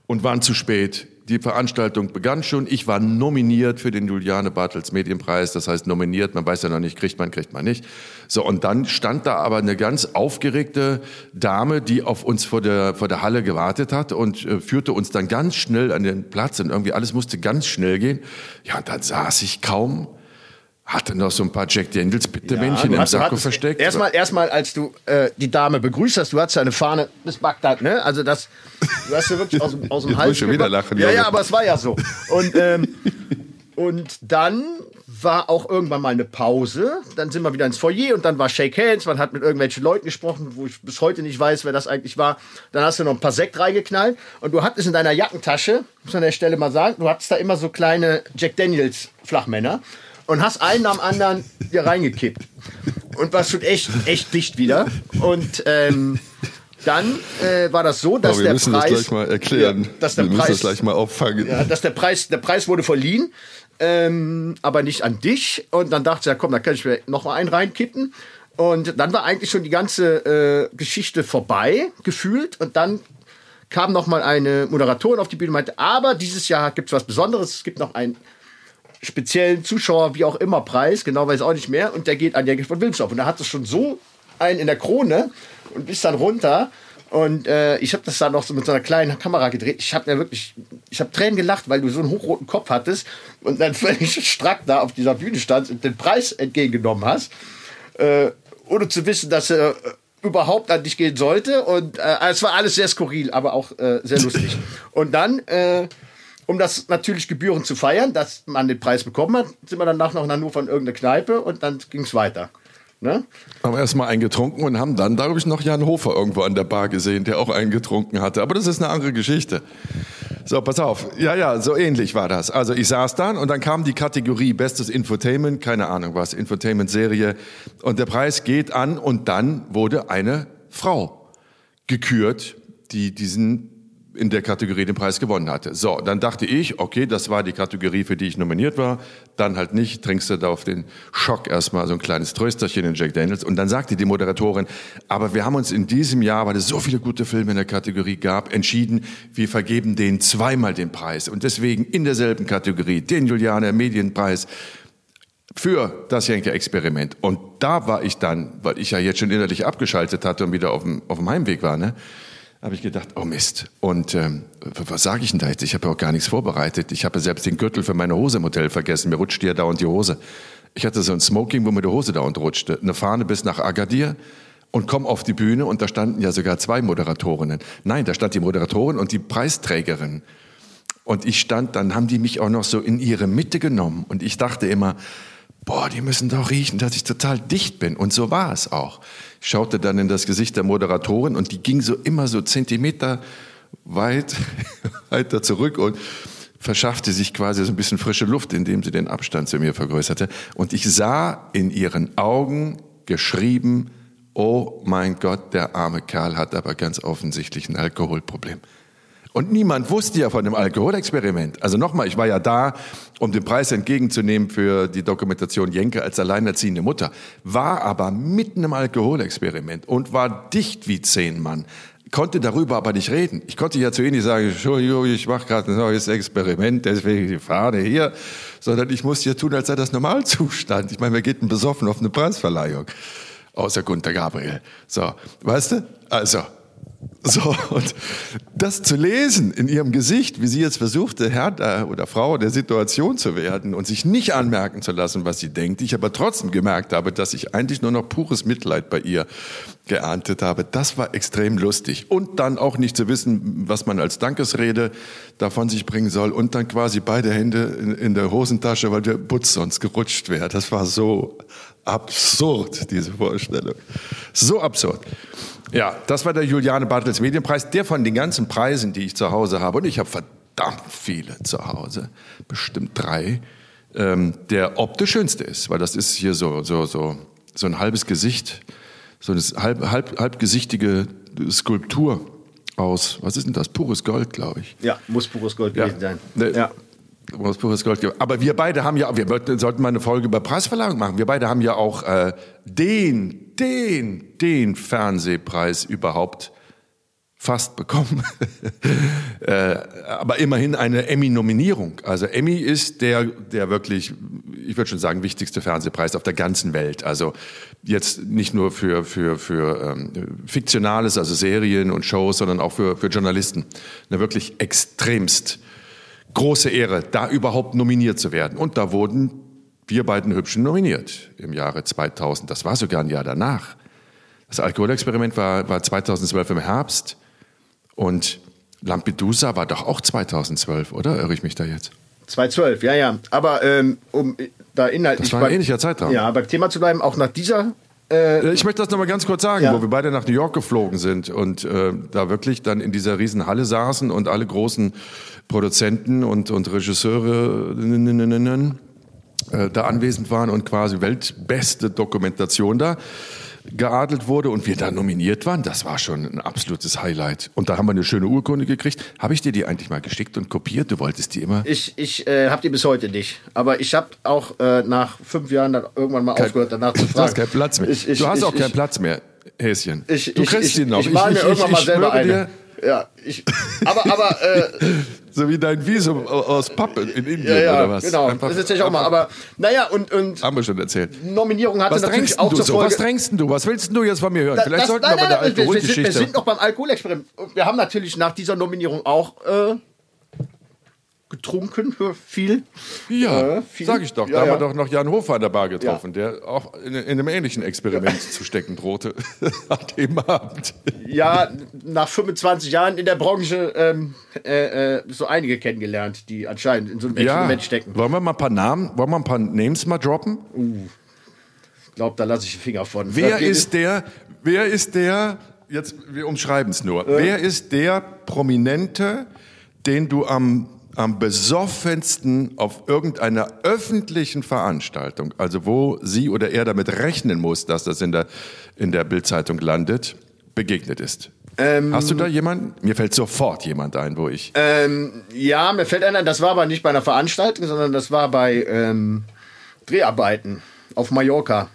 Und waren zu spät. Die Veranstaltung begann schon. Ich war nominiert für den Juliane Bartels Medienpreis. Das heißt nominiert, man weiß ja noch nicht, kriegt man, kriegt man nicht. So, und dann stand da aber eine ganz aufgeregte Dame, die auf uns vor der, vor der Halle gewartet hat und äh, führte uns dann ganz schnell an den Platz und irgendwie alles musste ganz schnell gehen. Ja, und dann saß ich kaum, hatte noch so ein paar Jack Daniels Bittermännchen du im hast- du Sakko hattest- versteckt. Erstmal, erstmal, als du äh, die Dame begrüßt hast, du hattest ja eine Fahne bis Bagdad, ne? Also das, du hast ja wirklich aus, dem- aus dem *laughs* Hals muss ich schon wieder lachen, Ja, ja, aber es war ja so. Und, ähm, *laughs* und dann war auch irgendwann mal eine Pause. Dann sind wir wieder ins Foyer und dann war Shake Hands. Man hat mit irgendwelchen Leuten gesprochen, wo ich bis heute nicht weiß, wer das eigentlich war. Dann hast du noch ein paar Sekt reingeknallt und du hattest in deiner Jackentasche, muss man an der Stelle mal sagen, du hattest da immer so kleine Jack Daniels Flachmänner und hast einen am anderen hier reingekippt. Und war schon echt, echt dicht wieder. Und ähm, dann äh, war das so, dass Aber wir der müssen Preis, das gleich mal erklären. Ja, dass der wir müssen Preis, das gleich mal auffangen. ja, dass der Preis, der Preis wurde verliehen, ähm, aber nicht an dich. Und dann dachte ich, ja komm, da kann ich mir noch mal einen reinkippen. Und dann war eigentlich schon die ganze äh, Geschichte vorbei, gefühlt. Und dann kam noch mal eine Moderatorin auf die Bühne und meinte, aber dieses Jahr gibt es was Besonderes. Es gibt noch einen speziellen Zuschauer, wie auch immer, Preis, genau weiß auch nicht mehr. Und der geht an Jenke von Wilmsdorf. Und da hat es schon so einen in der Krone und bis dann runter. Und äh, ich habe das dann noch so mit so einer kleinen Kamera gedreht. Ich habe mir wirklich, ich habe Tränen gelacht, weil du so einen hochroten Kopf hattest und dann *laughs* völlig strack da auf dieser Bühne standst und den Preis entgegengenommen hast, äh, ohne zu wissen, dass er äh, überhaupt an dich gehen sollte. Und äh, es war alles sehr skurril, aber auch äh, sehr lustig. *laughs* Und dann äh, um das natürlich gebührend zu feiern, dass man den Preis bekommen hat, sind wir danach noch in Hannover in irgendeine Kneipe und dann ging es weiter. Ne? Haben erstmal einen getrunken und haben dann, glaube ich, noch Jan Hofer irgendwo an der Bar gesehen, der auch einen getrunken hatte. Aber das ist eine andere Geschichte. So, pass auf. Ja, ja, so ähnlich war das. Also ich saß dann und dann kam die Kategorie Bestes Infotainment, keine Ahnung was, Infotainment-Serie. Und der Preis geht an und dann wurde eine Frau gekürt, die diesen in der Kategorie den Preis gewonnen hatte. So, dann dachte ich, okay, das war die Kategorie, für die ich nominiert war. Dann halt nicht, trinkst du da auf den Schock erstmal so ein kleines Trösterchen in Jack Daniels. Und dann sagte die Moderatorin, aber wir haben uns in diesem Jahr, weil es so viele gute Filme in der Kategorie gab, entschieden, wir vergeben denen zweimal den Preis. Und deswegen in derselben Kategorie den Julianer Medienpreis für das Jenke-Experiment. Und da war ich dann, weil ich ja jetzt schon innerlich abgeschaltet hatte und wieder auf dem, auf dem Heimweg war, ne, habe ich gedacht, oh Mist. Und ähm, was sage ich denn da jetzt? Ich habe ja auch gar nichts vorbereitet. Ich habe ja selbst den Gürtel für meine Hose im Hotel vergessen. Mir rutschte ja dauernd die Hose. Ich hatte so ein Smoking, wo mir die Hose dauernd rutschte. Eine Fahne bis nach Agadir und komm auf die Bühne und da standen ja sogar zwei Moderatorinnen. Nein, da stand die Moderatorin und die Preisträgerin. Und ich stand, dann haben die mich auch noch so in ihre Mitte genommen. Und ich dachte immer, boah, die müssen doch riechen, dass ich total dicht bin. Und so war es auch. Ich schaute dann in das Gesicht der Moderatorin und die ging so immer so Zentimeter weit *laughs* weiter zurück und verschaffte sich quasi so ein bisschen frische Luft, indem sie den Abstand zu mir vergrößerte. Und ich sah in ihren Augen geschrieben, oh mein Gott, der arme Kerl hat aber ganz offensichtlich ein Alkoholproblem. Und niemand wusste ja von dem Alkoholexperiment. Also nochmal, ich war ja da, um den Preis entgegenzunehmen für die Dokumentation Jenke als alleinerziehende Mutter, war aber mitten im Alkoholexperiment und war dicht wie zehn Mann, konnte darüber aber nicht reden. Ich konnte ja zu ihnen nicht sagen, Entschuldigung, ich mache gerade ein neues Experiment, deswegen die Fahne hier, sondern ich musste ja tun, als sei das Normalzustand. Ich meine, wir gehen besoffen auf eine Preisverleihung. Außer Gunter Gabriel. So, weißt du? Also, So, und das zu lesen in ihrem Gesicht, wie sie jetzt versuchte, Herr oder Frau der Situation zu werden und sich nicht anmerken zu lassen, was sie denkt, ich aber trotzdem gemerkt habe, dass ich eigentlich nur noch pures Mitleid bei ihr geerntet habe, das war extrem lustig. Und dann auch nicht zu wissen, was man als Dankesrede davon sich bringen soll und dann quasi beide Hände in, in der Hosentasche, weil der Putz sonst gerutscht wäre. Das war so absurd, diese Vorstellung. So absurd. Ja, das war der Juliane Bartels Medienpreis, der von den ganzen Preisen, die ich zu Hause habe, und ich habe verdammt viele zu Hause, bestimmt drei, ähm, der optisch schönste ist, weil das ist hier so, so, so, so ein halbes Gesicht, so eine halb, halb, halbgesichtige Skulptur aus, was ist denn das? Pures Gold, glaube ich. Ja, muss pures Gold Ja. gewesen sein. Ne, Ja. Was pures Gold. Aber wir beide haben ja, wir sollten mal eine Folge über Preisverleihung machen. Wir beide haben ja auch äh, den, den, den Fernsehpreis überhaupt fast bekommen. *laughs* äh, aber immerhin eine Emmy-Nominierung. Also Emmy ist der, der wirklich, ich würde schon sagen, wichtigste Fernsehpreis auf der ganzen Welt. Also jetzt nicht nur für, für, für ähm, Fiktionales, also Serien und Shows, sondern auch für, für Journalisten. Eine wirklich extremst große Ehre, da überhaupt nominiert zu werden. Und da wurden wir beiden Hübschen nominiert im Jahre 2000. Das war sogar ein Jahr danach. Das Alkoholexperiment war, war 2012 im Herbst und Lampedusa war doch auch 2012, oder? Irre ich mich da jetzt? 2012, ja, ja. Aber ähm, um äh, da inhaltlich. Das war ein ähnlicher Zeitraum. Ja, beim Thema zu bleiben, auch nach dieser. Äh, Ich möchte das noch mal ganz kurz sagen, Ja. wo wir beide nach New York geflogen sind und äh, da wirklich dann in dieser riesen Halle saßen und alle großen Produzenten und, und Regisseure äh, da anwesend waren und quasi weltbeste Dokumentation da geadelt wurde und wir da nominiert waren, das war schon ein absolutes Highlight. Und da haben wir eine schöne Urkunde gekriegt. Habe ich dir die eigentlich mal geschickt und kopiert? Du wolltest die immer. ich ich äh, habe die bis heute nicht. Aber ich habe auch äh, nach fünf Jahren dann irgendwann mal aufgehört, danach zu fragen. Du hast keinen Platz mehr. Ich, ich, du hast ich, auch keinen ich, Platz mehr, Häschen. Ich, du ich, kriegst ich, die noch. Ich mal mir irgendwann mal selber eine. dir, Ja, ich, aber, aber, äh, *laughs* So wie dein Visum aus Pappe in Indien ja, ja, oder was? genau. Einfach- das erzähle ich auch mal. Aber, naja, und, und Haben wir schon erzählt. Nominierung hatte Was natürlich auch du zur so? Folge. Was drängst du? Was willst du jetzt von mir hören? Da- Vielleicht das- sollten nein, wir bei der nein, wir, wir, sind, wir sind noch beim Alkoholexperiment. Wir haben natürlich nach dieser Nominierung auch äh, getrunken, viel. ja, äh, viel. sag ich doch. Ja, da haben ja. wir doch noch Jan Hofer an der Bar getroffen, der auch in, in einem ähnlichen Experiment zu stecken drohte *laughs* an dem Abend. Ja, nach 25 Jahren in der Branche ähm, äh, äh, so einige kennengelernt, die anscheinend in so einem Ja, Experiment stecken. wollen wir mal ein paar Namen, wollen wir ein paar Names mal droppen? Ich glaube, da lasse ich den Finger von. Wer ist der, wer ist der, jetzt, wir umschreiben es nur, wer ist der Prominente, den du am, am besoffensten auf irgendeiner öffentlichen Veranstaltung, also wo sie oder er damit rechnen muss, dass das in der, in der Bildzeitung landet, begegnet ist? Hast du da jemanden? Mir fällt sofort jemand ein, wo ich. Ähm, ja, mir fällt einer, das war aber nicht bei einer Veranstaltung, sondern das war bei ähm, Dreharbeiten auf Mallorca.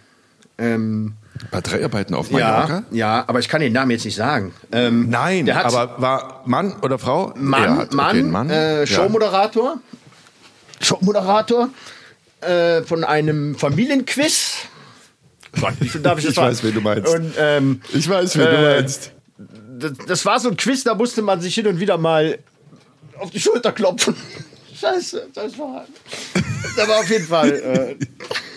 Ähm, bei Dreharbeiten auf ja, Mallorca? ja, aber ich kann den Namen jetzt nicht sagen. Ähm, Nein, der hat aber war Mann oder Frau? Mann, hat, Mann, okay, Mann. Äh, Ja. Showmoderator, Showmoderator äh, von einem Familienquiz. Gott, darf ich *laughs* Ich das sagen? weiß, wen du meinst. Und ähm, Ich weiß, wen du Äh, meinst. das, das war so ein Quiz, da musste man sich hin und wieder mal auf die Schulter klopfen. *laughs* Scheiße, das war. Da war auf jeden Fall äh, *laughs*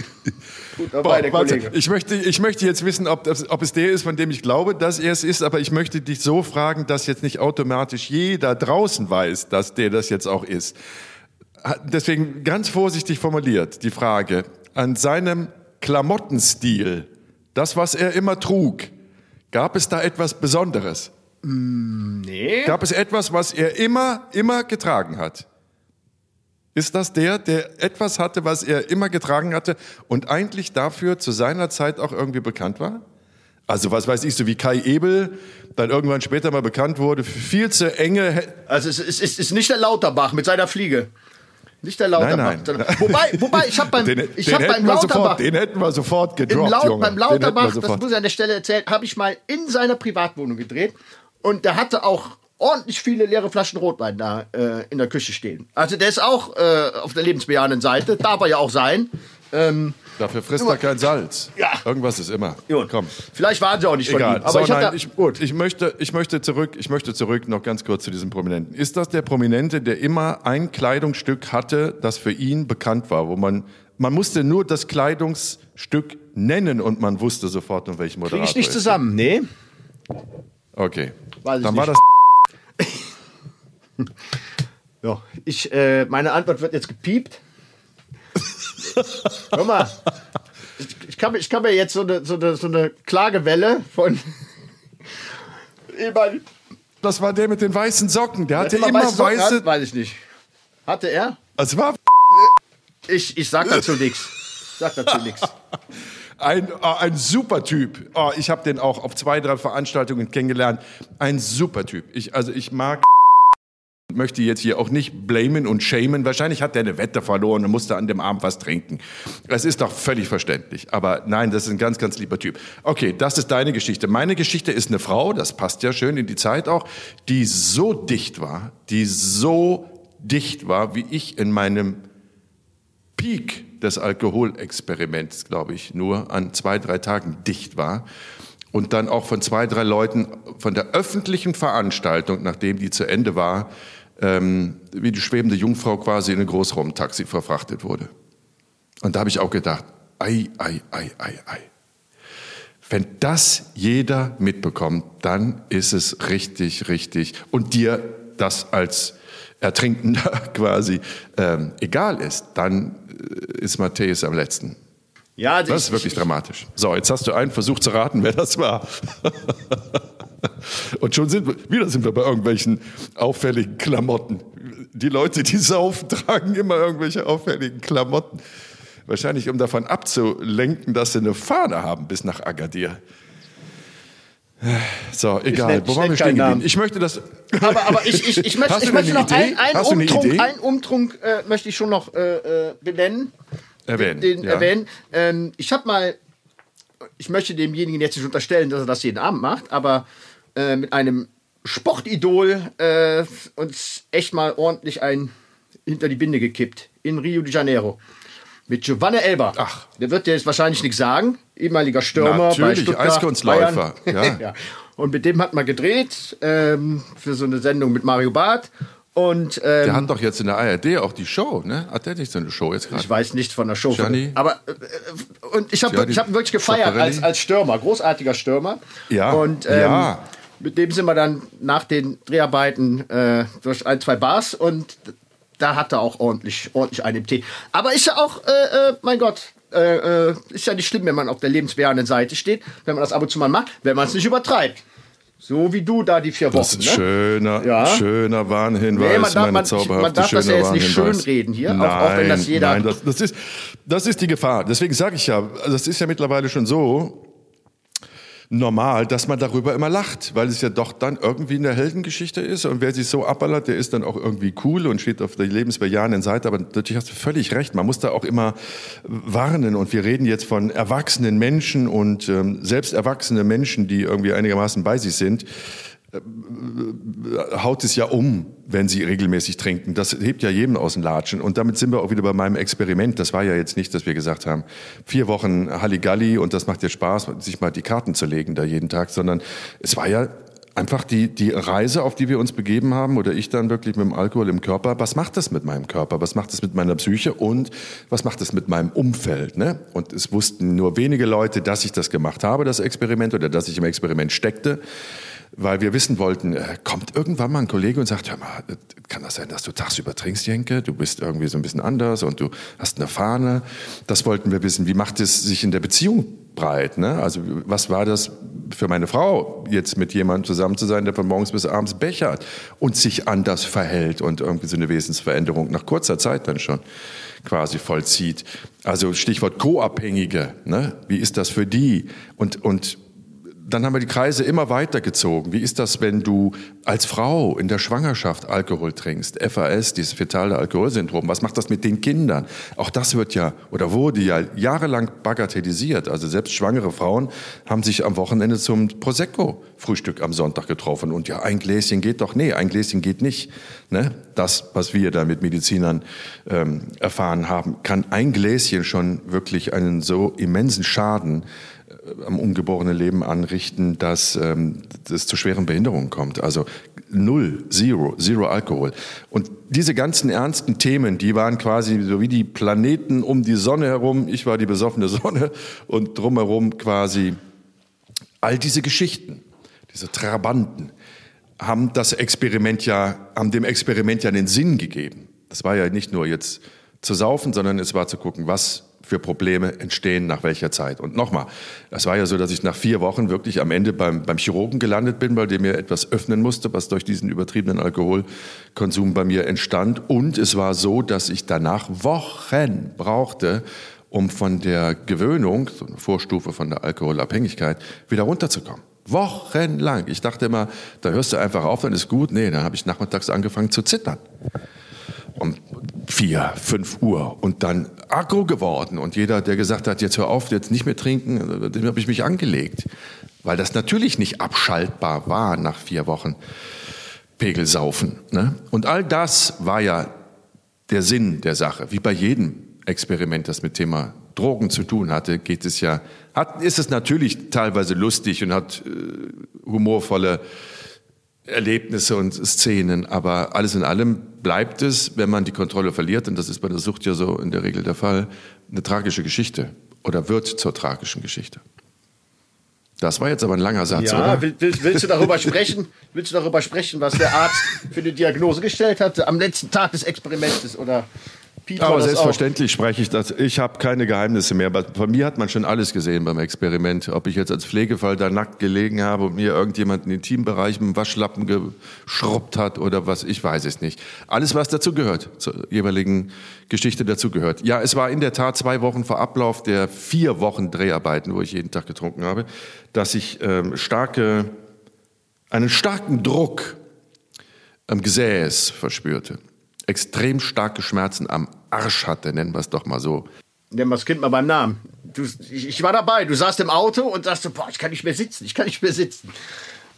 gut dabei, der Boah, warte, Kollege. ich, möchte, ich möchte jetzt wissen, ob, das, ob es der ist, von dem ich glaube, dass er es ist, aber ich möchte dich so fragen, dass jetzt nicht automatisch jeder draußen weiß, dass der das jetzt auch ist. Deswegen ganz vorsichtig formuliert die Frage, an seinem Klamottenstil, das, was er immer trug, gab es da etwas Besonderes? Nee. Gab es etwas, was er immer, immer getragen hat? Ist das der, der etwas hatte, was er immer getragen hatte und eigentlich dafür zu seiner Zeit auch irgendwie bekannt war? Also was weiß ich, so wie Kai Ebel dann irgendwann später mal bekannt wurde, viel zu enge... He- Also es ist, es ist nicht der Lauterbach mit seiner Fliege. Nicht der Lauterbach. Nein, nein. Wobei, wobei, ich habe beim, Den, ich den, hab beim Lauterbach, sofort, den hätten wir sofort gedroppt, Laut, Junge. beim Lauterbach, das muss ich an der Stelle erzählen, habe ich mal in seiner Privatwohnung gedreht und der hatte auch ordentlich viele leere Flaschen Rotwein da äh, in der Küche stehen. Also der ist auch äh, auf der lebensbejahenden Seite, darf er ja auch sein. Ähm, Dafür frisst er kein Salz. Ja. Irgendwas ist immer. Gut. Komm. Vielleicht waren sie auch nicht von Egal. ihm. Aber so, ich nein, ich, gut. Ich möchte, ich möchte zurück, ich möchte zurück noch ganz kurz zu diesem Prominenten. Ist das der Prominente, der immer ein Kleidungsstück hatte, das für ihn bekannt war, wo man, man musste nur das Kleidungsstück nennen und man wusste sofort, um welchen Moderator krieg ich nicht zusammen. Nee. Okay. Weiß Dann war das *laughs* Ja, ich, äh, meine Antwort wird jetzt gepiept. *laughs* Hör mal, ich, ich, kann, mir- ich kann mir jetzt so eine, so eine, so eine Klagewelle von *laughs* immer, das war der mit den weißen Socken. Der hatte immer, weiße Socken weiße. hat, weiß ich nicht. Hatte er? Es war Ich, ich sag dazu nichts. Sag dazu nichts. Ein, äh, ein super Typ. Oh, ich habe den auch auf zwei, drei Veranstaltungen kennengelernt. Ein super Typ. Ich, also ich mag möchte jetzt hier auch nicht blamen und shamen. Wahrscheinlich hat der eine Wette verloren und musste an dem Abend was trinken. Das ist doch völlig verständlich. Aber nein, das ist ein ganz, ganz lieber Typ. Okay, das ist deine Geschichte. Meine Geschichte ist eine Frau, das passt ja schön in die Zeit auch, die so dicht war, die so dicht war, wie ich in meinem Peak des Alkoholexperiments, glaube ich, nur an zwei, drei Tagen dicht war. Und dann auch von zwei, drei Leuten von der öffentlichen Veranstaltung, nachdem die zu Ende war, ähm, wie die schwebende Jungfrau quasi in ein Großraumtaxi verfrachtet wurde. Und da habe ich auch gedacht, ei, ei, ei, ei, ei. Wenn das jeder mitbekommt, dann ist es richtig, richtig. Und dir das als Ertrinkender *laughs* quasi ähm, egal ist, dann äh, ist Matthäus am letzten. Ja, also Das ist ich- wirklich ich, dramatisch. So, jetzt hast du einen versucht zu raten, wer das war. *laughs* Und schon sind wir, wieder sind wir bei irgendwelchen auffälligen Klamotten. Die Leute, die saufen, *laughs* tragen immer irgendwelche auffälligen Klamotten. Wahrscheinlich, um davon abzulenken, dass sie eine Fahne haben bis nach Agadir. So, egal. Wo ich waren wir stehen geblieben? Ich möchte das. Aber, aber ich, ich, ich möchte, ich möchte noch einen, einen Umtrunk, einen Umtrunk äh, möchte ich schon noch äh, äh, benennen. Erwähnen, Den, ja. erwähnen. Ähm, ich habe mal, ich möchte demjenigen jetzt nicht unterstellen, dass er das jeden Abend macht, aber äh, mit einem Sportidol äh, uns echt mal ordentlich ein hinter die Binde gekippt in Rio de Janeiro. Mit Giovanni Elber. Ach. Der wird dir jetzt wahrscheinlich nichts sagen. Ehemaliger Stürmer bei Natürlich, Stuttgart, Eiskunstläufer, Bayern. *laughs* ja. Und mit dem hat man gedreht ähm, für so eine Sendung mit Mario Barth. Und ähm, Der hat doch jetzt in der ARD auch die Show, ne? Hat der nicht so eine Show jetzt gerade? ich weiß nichts von der Show. Gianni? Aber äh, und ich habe ich hab wirklich gefeiert als, als Stürmer, großartiger Stürmer. Ja, Und ähm, ja. mit dem sind wir dann nach den Dreharbeiten äh, durch ein, zwei Bars und da hat er auch ordentlich, ordentlich einen im Tee. Aber ist ja auch, äh, äh, mein Gott, äh, äh, ist ja nicht schlimm, wenn man auf der lebensbejahenden Seite steht, wenn man das ab und zu mal macht, wenn man es nicht übertreibt. So wie du da die vier Wochen. Das ist ne? schöner, Ja. schöner Warnhinweis, Nee, man darf- meine man- zauberhafte, man darf das ja jetzt nicht schönreden hier, auch- nein, auch wenn das jeder- Nein, das, das, ist, das ist die Gefahr. Deswegen sage ich ja, das ist ja mittlerweile schon so normal, dass man darüber immer lacht, weil es ja doch dann irgendwie eine Heldengeschichte ist. Und wer sich so abballert, der ist dann auch irgendwie cool und steht auf der lebensbejahenden Seite, aber natürlich hast du völlig recht, man muss da auch immer warnen. Und wir reden jetzt von erwachsenen Menschen und ähm, selbst erwachsene Menschen, die irgendwie einigermaßen bei sich sind, haut es ja um, wenn sie regelmäßig trinken. Das hebt ja jedem aus den Latschen. Und damit sind wir auch wieder bei meinem Experiment. Das war ja jetzt nicht, dass wir gesagt haben, vier Wochen Halligalli und das macht dir Spaß, sich mal die Karten zu legen da jeden Tag, sondern es war ja einfach die, die Reise, auf die wir uns begeben haben, oder ich dann wirklich mit dem Alkohol im Körper. Was macht das mit meinem Körper? Was macht das mit meiner Psyche? Und was macht das mit meinem Umfeld? Ne? Und es wussten nur wenige Leute, dass ich das gemacht habe, das Experiment, oder dass ich im Experiment steckte weil wir wissen wollten, äh, kommt irgendwann mal ein Kollege und sagt, hör mal, äh, kann das sein, dass du tagsüber trinkst, Jenke? Du bist irgendwie so ein bisschen anders und du hast eine Fahne. Das wollten wir wissen. Wie macht es sich in der Beziehung breit? Ne? Also was war das für meine Frau, jetzt mit jemandem zusammen zu sein, der von morgens bis abends bechert und sich anders verhält und irgendwie so eine Wesensveränderung nach kurzer Zeit dann schon quasi vollzieht. Also Stichwort Co-Abhängige. Ne? Wie ist das für die? Und, und dann haben wir die Kreise immer weiter gezogen. Wie ist das, wenn du als Frau in der Schwangerschaft Alkohol trinkst? FAS, dieses fetale Alkoholsyndrom. Was macht das mit den Kindern? Auch das wird ja oder wurde ja jahrelang bagatellisiert. Also selbst schwangere Frauen haben sich am Wochenende zum Prosecco-Frühstück am Sonntag getroffen. Und ja, ein Gläschen geht doch. Nee, ein Gläschen geht nicht. Ne? Das, was wir da mit Medizinern ähm, erfahren haben, kann ein Gläschen schon wirklich einen so immensen Schaden am ungeborenen Leben anrichten, dass ähm, es zu schweren Behinderungen kommt. Also null, zero, zero Alkohol. Und diese ganzen ernsten Themen, die waren quasi so wie die Planeten um die Sonne herum. Ich war die besoffene Sonne und drumherum quasi all diese Geschichten, diese Trabanten, haben das Experiment ja, haben dem Experiment ja den Sinn gegeben. Das war ja nicht nur jetzt zu saufen, sondern es war zu gucken, was für Probleme entstehen, nach welcher Zeit. Und nochmal, es war ja so, dass ich nach vier Wochen wirklich am Ende beim, beim Chirurgen gelandet bin, weil der mir etwas öffnen musste, was durch diesen übertriebenen Alkoholkonsum bei mir entstand. Und es war so, dass ich danach Wochen brauchte, um von der Gewöhnung, so eine Vorstufe von der Alkoholabhängigkeit, wieder runterzukommen. Wochenlang. Ich dachte immer, da hörst du einfach auf, dann ist gut. Nee, dann habe ich nachmittags angefangen zu zittern um vier, fünf Uhr und dann aggro geworden. Und jeder, der gesagt hat, jetzt hör auf, jetzt nicht mehr trinken, dem habe ich mich angelegt. Weil das natürlich nicht abschaltbar war nach vier Wochen Pegelsaufen. Ne? Und all das war ja der Sinn der Sache. Wie bei jedem Experiment, das mit Thema Drogen zu tun hatte, geht es ja, hat, ist es natürlich teilweise lustig und hat äh, humorvolle Erlebnisse und Szenen, aber alles in allem bleibt es, wenn man die Kontrolle verliert, und das ist bei der Sucht ja so in der Regel der Fall, eine tragische Geschichte oder wird zur tragischen Geschichte. Das war jetzt aber ein langer Satz, ja, oder? Willst, willst du darüber sprechen? Willst du darüber sprechen, was der Arzt für eine Diagnose gestellt hat am letzten Tag des Experimentes oder Piet Aber selbstverständlich spreche ich das. Ich habe keine Geheimnisse mehr. Von mir hat man schon alles gesehen beim Experiment. Ob ich jetzt als Pflegefall da nackt gelegen habe und mir irgendjemand in den Teambereich mit dem Waschlappen geschrubbt hat oder was, ich weiß es nicht. Alles, was dazu gehört, zur jeweiligen Geschichte dazu gehört. Ja, es war in der Tat zwei Wochen vor Ablauf der vier Wochen Dreharbeiten, wo ich jeden Tag getrunken habe, dass ich ähm, starke, einen starken Druck am Gesäß verspürte extrem starke Schmerzen am Arsch hatte, nennen wir es doch mal so. Nennen wir das Kind mal beim Namen. Du, ich, ich, war dabei, du saßt im Auto und sagst boah, ich kann nicht mehr sitzen, ich kann nicht mehr sitzen.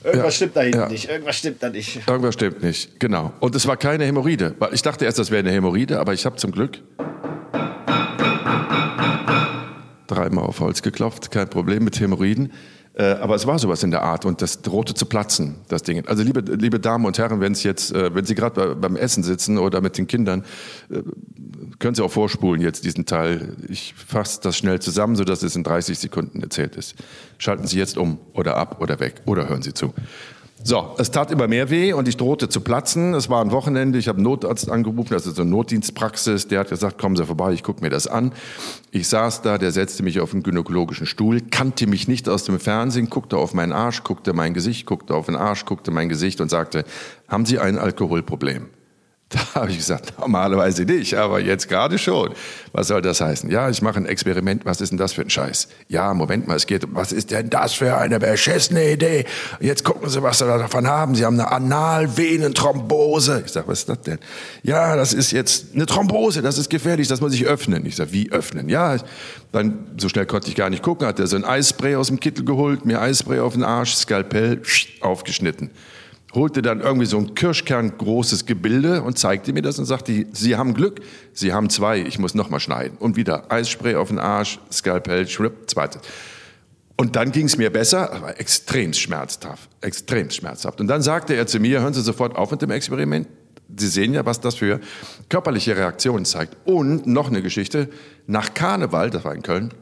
Irgendwas ja, stimmt da hinten ja. nicht, irgendwas stimmt da nicht. Irgendwas stimmt nicht, genau. Und es war keine Hämorrhoide. Ich dachte erst, das wäre eine Hämorrhoide, aber ich habe zum Glück dreimal auf Holz geklopft, kein Problem mit Hämorrhoiden. Äh, aber es war sowas in der Art und das drohte zu platzen, das Ding. Also liebe, liebe Damen und Herren, wenn es jetzt, äh, wenn Sie gerade beim Essen sitzen oder mit den Kindern, äh, können Sie auch vorspulen jetzt diesen Teil. Ich fasse das schnell zusammen, sodass es in 30 Sekunden erzählt ist. Schalten Sie jetzt um oder ab oder weg oder hören Sie zu. So, es tat immer mehr weh und ich drohte zu platzen. Es war ein Wochenende, ich habe einen Notarzt angerufen, das ist so eine Notdienstpraxis. Der hat gesagt, kommen Sie vorbei, ich gucke mir das an. Ich saß da, der setzte mich auf einen gynäkologischen Stuhl, kannte mich nicht aus dem Fernsehen, guckte auf meinen Arsch, guckte mein Gesicht, guckte auf den Arsch, guckte mein Gesicht und sagte, haben Sie ein Alkoholproblem? *laughs* Da habe ich gesagt, normalerweise nicht, aber jetzt gerade schon. Was soll das heißen? Ja, ich mache ein Experiment. Was ist denn das für ein Scheiß? Ja, Moment mal, es geht was ist denn das für eine beschissene Idee? Jetzt gucken Sie, was Sie davon haben. Sie haben eine Analvenenthrombose. Ich sage, was ist das denn? Ja, das ist jetzt eine Thrombose, das ist gefährlich, das muss ich öffnen. Ich sage, wie öffnen? Ja, dann, so schnell konnte ich gar nicht gucken, hat er so ein Eisspray aus dem Kittel geholt, mir Eisspray auf den Arsch, Skalpell, aufgeschnitten holte dann irgendwie so ein Kirschkern großes Gebilde und zeigte mir das und sagte, Sie haben Glück, Sie haben zwei, ich muss nochmal schneiden. Und wieder Eisspray auf den Arsch, Skalpell, Schripp, zweites. Und dann ging es mir besser, aber extrem schmerzhaft, extrem schmerzhaft. Und dann sagte er zu mir, hören Sie sofort auf mit dem Experiment. Sie sehen ja, was das für körperliche Reaktionen zeigt. Und noch eine Geschichte, nach Karneval, das war in Köln,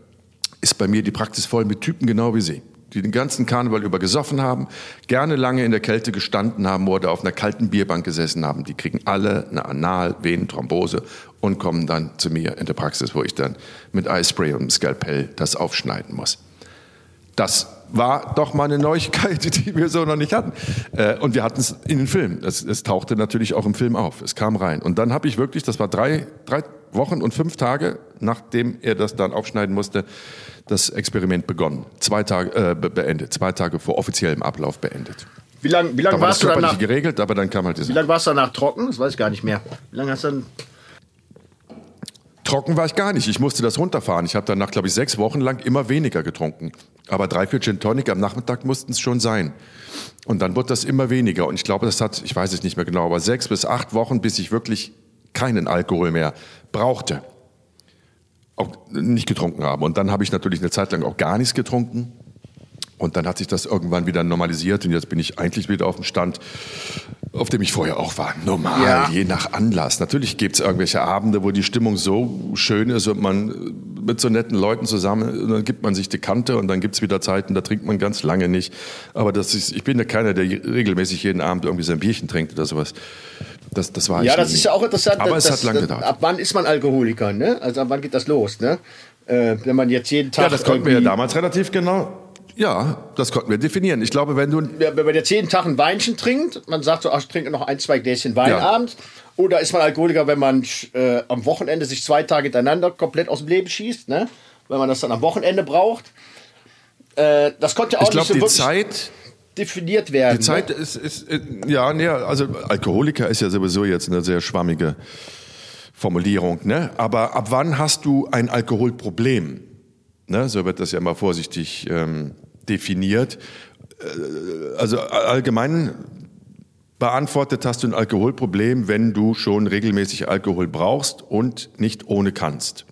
ist bei mir die Praxis voll mit Typen genau wie Sie die den ganzen Karneval über gesoffen haben, gerne lange in der Kälte gestanden haben oder auf einer kalten Bierbank gesessen haben. Die kriegen alle eine Analvenenthrombose und kommen dann zu mir in der Praxis, wo ich dann mit Eispray und Skalpell das aufschneiden muss. Das war doch mal eine Neuigkeit, *laughs* die wir so noch nicht hatten. Äh, und wir hatten es in den Filmen. Es, es tauchte natürlich auch im Film auf. Es kam rein. Und dann habe ich wirklich, das war drei, drei Wochen und fünf Tage, nachdem er das dann aufschneiden musste, das Experiment begonnen. Zwei Tage äh, beendet, zwei Tage vor offiziellem Ablauf beendet. Wie lange wie lang war das warst du körperlich danach? geregelt, aber dann kam halt Wie diese. lange warst du danach trocken? Das weiß ich gar nicht mehr. Wie lange hast du dann? Trocken war ich gar nicht. Ich musste das runterfahren. Ich habe danach, glaube ich, sechs Wochen lang immer weniger getrunken. Aber drei, vier Gin Tonic am Nachmittag mussten es schon sein. Und dann wurde das immer weniger. Und ich glaube, das hat, ich weiß es nicht mehr genau, aber sechs bis acht Wochen, bis ich wirklich keinen Alkohol mehr brauchte. Auch nicht getrunken habe. Und dann habe ich natürlich eine Zeit lang auch gar nichts getrunken. Und dann hat sich das irgendwann wieder normalisiert und jetzt bin ich eigentlich wieder auf dem Stand, auf dem ich vorher auch war. Normal, Ja. je nach Anlass. Natürlich gibt es irgendwelche Abende, wo die Stimmung so schön ist und man mit so netten Leuten zusammen, dann gibt man sich die Kante und dann gibt es wieder Zeiten, da trinkt man ganz lange nicht. Aber das ist, ich bin ja keiner, der regelmäßig jeden Abend irgendwie sein Bierchen trinkt oder sowas. Das, das war Ja, das nie. ist ja auch interessant. Aber dass, es hat lange gedauert. Ab wann ist man Alkoholiker? Ne? Also ab wann geht das los? Ne? Äh, wenn man jetzt jeden Tag Ja, das konnten wir ja damals relativ genau. Ja, das konnten wir definieren. Ich glaube, wenn du Ja, wenn man jetzt jeden Tag ein Weinchen trinkt, man sagt so, ach, ich trinke noch ein, zwei Gläschen Wein Ja. abends. Oder ist man Alkoholiker, wenn man äh, am Wochenende sich zwei Tage hintereinander komplett aus dem Leben schießt, ne? Wenn man das dann am Wochenende braucht. Äh, das konnte ja auch ich nicht glaube, so die wirklich Zeit, definiert werden. Die Zeit ne? ist, ist, äh, ja, nee, also Alkoholiker ist ja sowieso jetzt eine sehr schwammige Formulierung, ne? Aber ab wann hast du ein Alkoholproblem? Ne? So wird das ja mal vorsichtig ähm, definiert. Äh, Also allgemein beantwortet hast du ein Alkoholproblem, wenn du schon regelmäßig Alkohol brauchst und nicht ohne kannst.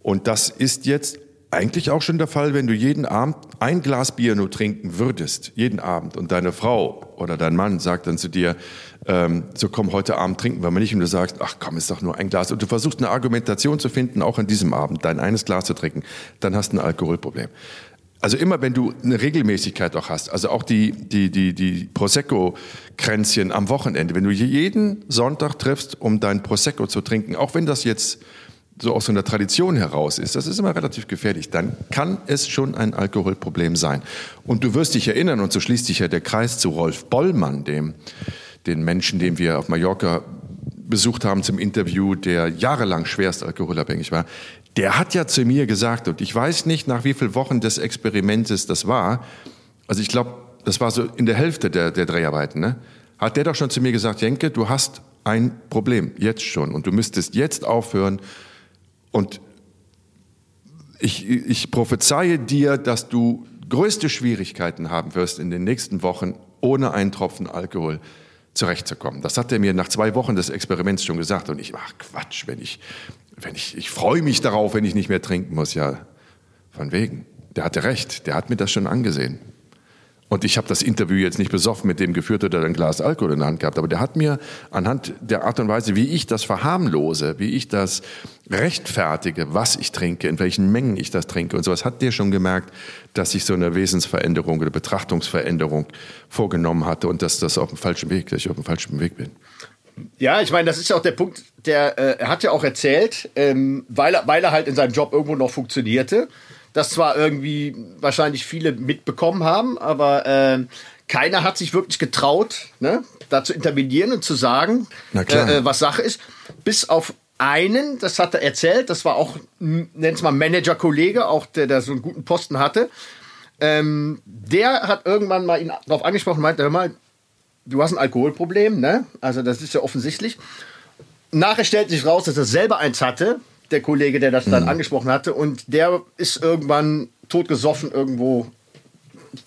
Und das ist jetzt eigentlich auch schon der Fall, wenn du jeden Abend ein Glas Bier nur trinken würdest, jeden Abend, und deine Frau oder dein Mann sagt dann zu dir, ähm, so komm, heute Abend trinken wir mal nicht, und du sagst, ach komm, ist doch nur ein Glas, und du versuchst eine Argumentation zu finden, auch an diesem Abend dein eines Glas zu trinken, dann hast du ein Alkoholproblem. Also immer, wenn du eine Regelmäßigkeit auch hast, also auch die, die, die, die Prosecco-Kränzchen am Wochenende, wenn du jeden Sonntag triffst, um dein Prosecco zu trinken, auch wenn das jetzt so aus so einer Tradition heraus ist, das ist immer relativ gefährlich, dann kann es schon ein Alkoholproblem sein. Und du wirst dich erinnern, und so schließt sich ja der Kreis zu Rolf Bollmann, dem, den Menschen, den wir auf Mallorca besucht haben zum Interview, der jahrelang schwerst alkoholabhängig war, der hat ja zu mir gesagt, und ich weiß nicht, nach wie vielen Wochen des Experimentes das war, also ich glaube, das war so in der Hälfte der, der Dreharbeiten, ne? hat der doch schon zu mir gesagt, Jenke, du hast ein Problem, jetzt schon, und du müsstest jetzt aufhören. Und ich, ich prophezeie dir, dass du größte Schwierigkeiten haben wirst in den nächsten Wochen, ohne einen Tropfen Alkohol zurechtzukommen. Das hat er mir nach zwei Wochen des Experiments schon gesagt. Und ich, ach Quatsch, wenn ich, wenn ich, ich freue mich darauf, wenn ich nicht mehr trinken muss. Ja, von wegen. Der hatte recht. Der hat mir das schon angesehen. Und ich habe das Interview jetzt nicht besoffen mit dem geführt oder ein Glas Alkohol in der Hand gehabt, aber der hat mir anhand der Art und Weise, wie ich das verharmlose, wie ich das rechtfertige, was ich trinke, in welchen Mengen ich das trinke und sowas, hat der schon gemerkt, dass ich so eine Wesensveränderung oder Betrachtungsveränderung vorgenommen hatte und dass das auf dem falschen Weg, dass ich auf dem falschen Weg bin. Ja, ich meine, das ist ja auch der Punkt, der, äh, er hat ja auch erzählt, ähm, weil, er, weil er halt in seinem Job irgendwo noch funktionierte, das zwar irgendwie wahrscheinlich viele mitbekommen haben, aber ähm, keiner hat sich wirklich getraut, ne, da zu intervenieren und zu sagen, äh, äh, was Sache ist. Bis auf einen, das hat er erzählt, das war auch, nennt es mal Manager-Kollege, auch der, der so einen guten Posten hatte. Ähm, der hat irgendwann mal ihn darauf angesprochen und meinte, hör mal, du hast ein Alkoholproblem, ne? Also das ist ja offensichtlich. Nachher stellt sich raus, dass er selber eins hatte, der Kollege, der das Mhm. dann angesprochen hatte, und der ist irgendwann totgesoffen irgendwo,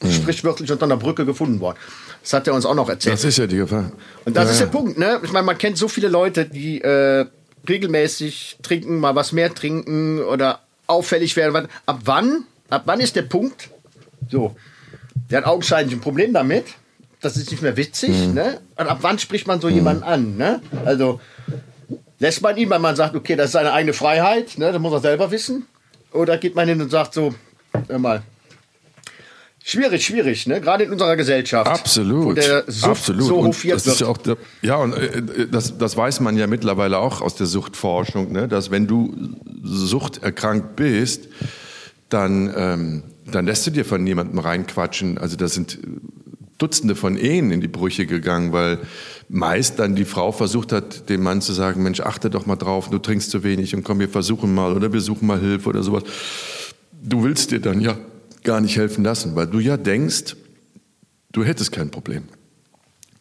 Mhm. sprichwörtlich unter einer Brücke gefunden worden. Das hat er uns auch noch erzählt. Das ist ja die Gefahr. Und das ja, ist der. Punkt, ne? Ich meine, man kennt so viele Leute, die äh, regelmäßig trinken, mal was mehr trinken oder auffällig werden. Ab wann? Ab wann ist der Punkt? So, der hat augenscheinlich ein Problem damit. Das ist nicht mehr witzig, Mhm. ne? Und ab wann spricht man so jemanden an, ne? Also lässt man ihn, weil man sagt, okay, das ist seine eigene Freiheit, ne? Das muss er selber wissen. Oder geht man hin und sagt so, hör mal. Schwierig, schwierig, ne? Gerade in unserer Gesellschaft. Absolut. Wo der Sucht Absolut. so Und hofiert das wird. ist ja auch der, ja, und äh, das, das weiß man ja mittlerweile auch aus der Suchtforschung, ne, dass wenn du suchterkrankt bist, dann, ähm, dann lässt du dir von niemandem reinquatschen. Also das sind Dutzende von Ehen in die Brüche gegangen, weil meist dann die Frau versucht hat, dem Mann zu sagen, Mensch, achte doch mal drauf, du trinkst zu wenig und komm, wir versuchen mal oder wir suchen mal Hilfe oder sowas. Du willst dir dann ja gar nicht helfen lassen, weil du ja denkst, du hättest kein Problem.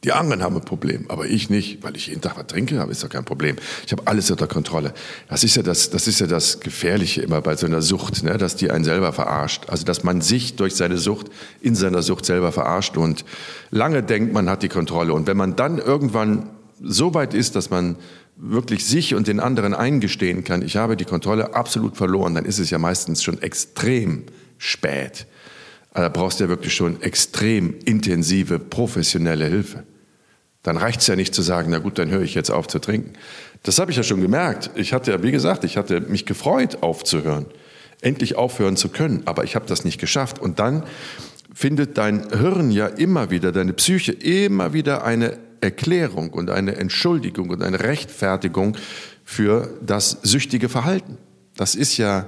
Die anderen haben ein Problem, aber ich nicht, weil ich jeden Tag was trinke, aber ist doch kein Problem. Ich habe alles unter Kontrolle. Das ist ja das, das ist ja das Gefährliche immer bei so einer Sucht, ne? dass die einen selber verarscht. Also dass man sich durch seine Sucht in seiner Sucht selber verarscht und lange denkt, man hat die Kontrolle. Und wenn man dann irgendwann so weit ist, dass man wirklich sich und den anderen eingestehen kann, ich habe die Kontrolle absolut verloren, dann ist es ja meistens schon extrem spät. Also da brauchst du ja wirklich schon extrem intensive, professionelle Hilfe dann reicht es ja nicht zu sagen, na gut, dann höre ich jetzt auf zu trinken. Das habe ich ja schon gemerkt. Ich hatte ja, wie gesagt, ich hatte mich gefreut, aufzuhören, endlich aufhören zu können, aber ich habe das nicht geschafft. Und dann findet dein Hirn ja immer wieder, deine Psyche immer wieder eine Erklärung und eine Entschuldigung und eine Rechtfertigung für das süchtige Verhalten. Das ist ja,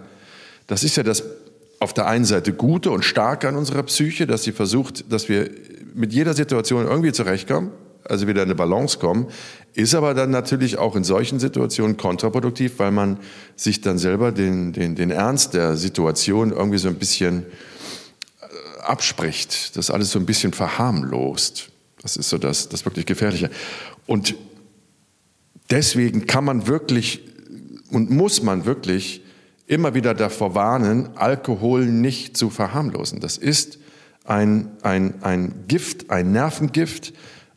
das ist ja das auf der einen Seite Gute und Starke an unserer Psyche, dass sie versucht, dass wir mit jeder Situation irgendwie zurechtkommen also wieder eine Balance kommen, ist aber dann natürlich auch in solchen Situationen kontraproduktiv, weil man sich dann selber den, den, den Ernst der Situation irgendwie so ein bisschen äh, abspricht, das alles so ein bisschen verharmlost. Das ist so das, das wirklich Gefährliche. Und deswegen kann man wirklich und muss man wirklich immer wieder davor warnen, Alkohol nicht zu verharmlosen. Das ist ein, ein, ein Gift, ein Nervengift,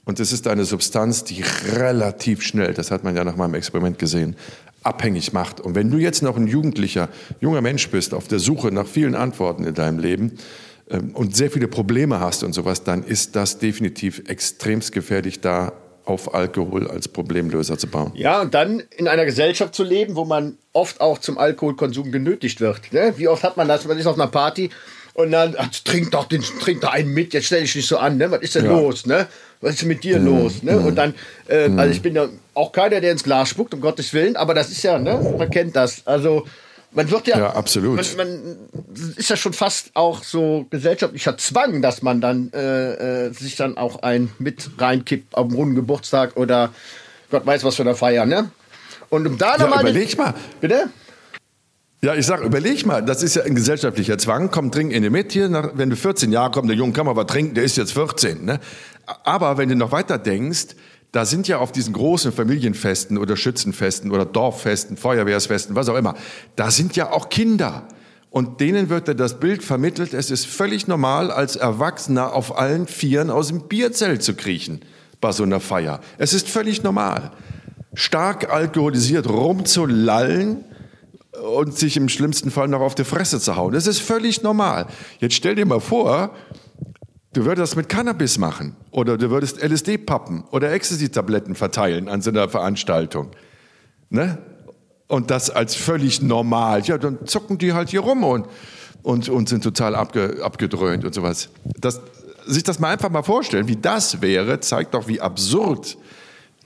und es ist eine Substanz, die relativ schnell, das hat man ja nach meinem Experiment gesehen, abhängig macht. Und wenn du jetzt noch ein jugendlicher, junger Mensch bist, auf der Suche nach vielen Antworten in deinem Leben ähm, und sehr viele Probleme hast und sowas, dann ist das definitiv extremst gefährlich, da auf Alkohol als Problemlöser zu bauen. Ja, und dann in einer Gesellschaft zu leben, wo man oft auch zum Alkoholkonsum genötigt wird. Ne? Wie oft hat man das? Man ist auf einer Party und dann ach, trink doch den, trink doch einen mit, jetzt stell dich nicht so an, ne? Was ist denn ja. los, ne? Was ist mit dir mhm. los, ne? Und dann, äh, mhm. also ich bin ja auch keiner, der ins Glas spuckt, um Gottes Willen, aber das ist ja, ne? Man kennt das. Also man wird ja, ja absolut. Man, man ist ja schon fast auch so gesellschaftlicher Zwang, dass man dann äh, äh, sich dann auch ein mit reinkippt auf dem runden Geburtstag oder Gott weiß was für eine Feier, ne? Und um da nochmal. Ja, überleg mal. Bitte? Ja, ich sag, überleg mal, das ist ja ein gesellschaftlicher Zwang. Komm, trink in die mit hier. Nach, wenn du 14 Jahre kommst, der Junge kann mal was trinken, der ist jetzt 14. Ne? Aber wenn du noch weiter denkst, da sind ja auf diesen großen Familienfesten oder Schützenfesten oder Dorffesten, Feuerwehrsfesten, was auch immer, da sind ja auch Kinder. Und denen wird ja das Bild vermittelt, es ist völlig normal, als Erwachsener auf allen Vieren aus dem Bierzelt zu kriechen bei so einer Feier. Es ist völlig normal. Stark alkoholisiert rumzulallen, und sich im schlimmsten Fall noch auf die Fresse zu hauen. Das ist völlig normal. Jetzt stell dir mal vor, du würdest das mit Cannabis machen oder du würdest LSD-Pappen oder Ecstasy-Tabletten verteilen an so einer Veranstaltung. Ne? Und das als völlig normal. Ja, dann zucken die halt hier rum und, und, und sind total abge, abgedröhnt und sowas. Das, sich das mal einfach mal vorstellen, wie das wäre, zeigt doch, wie absurd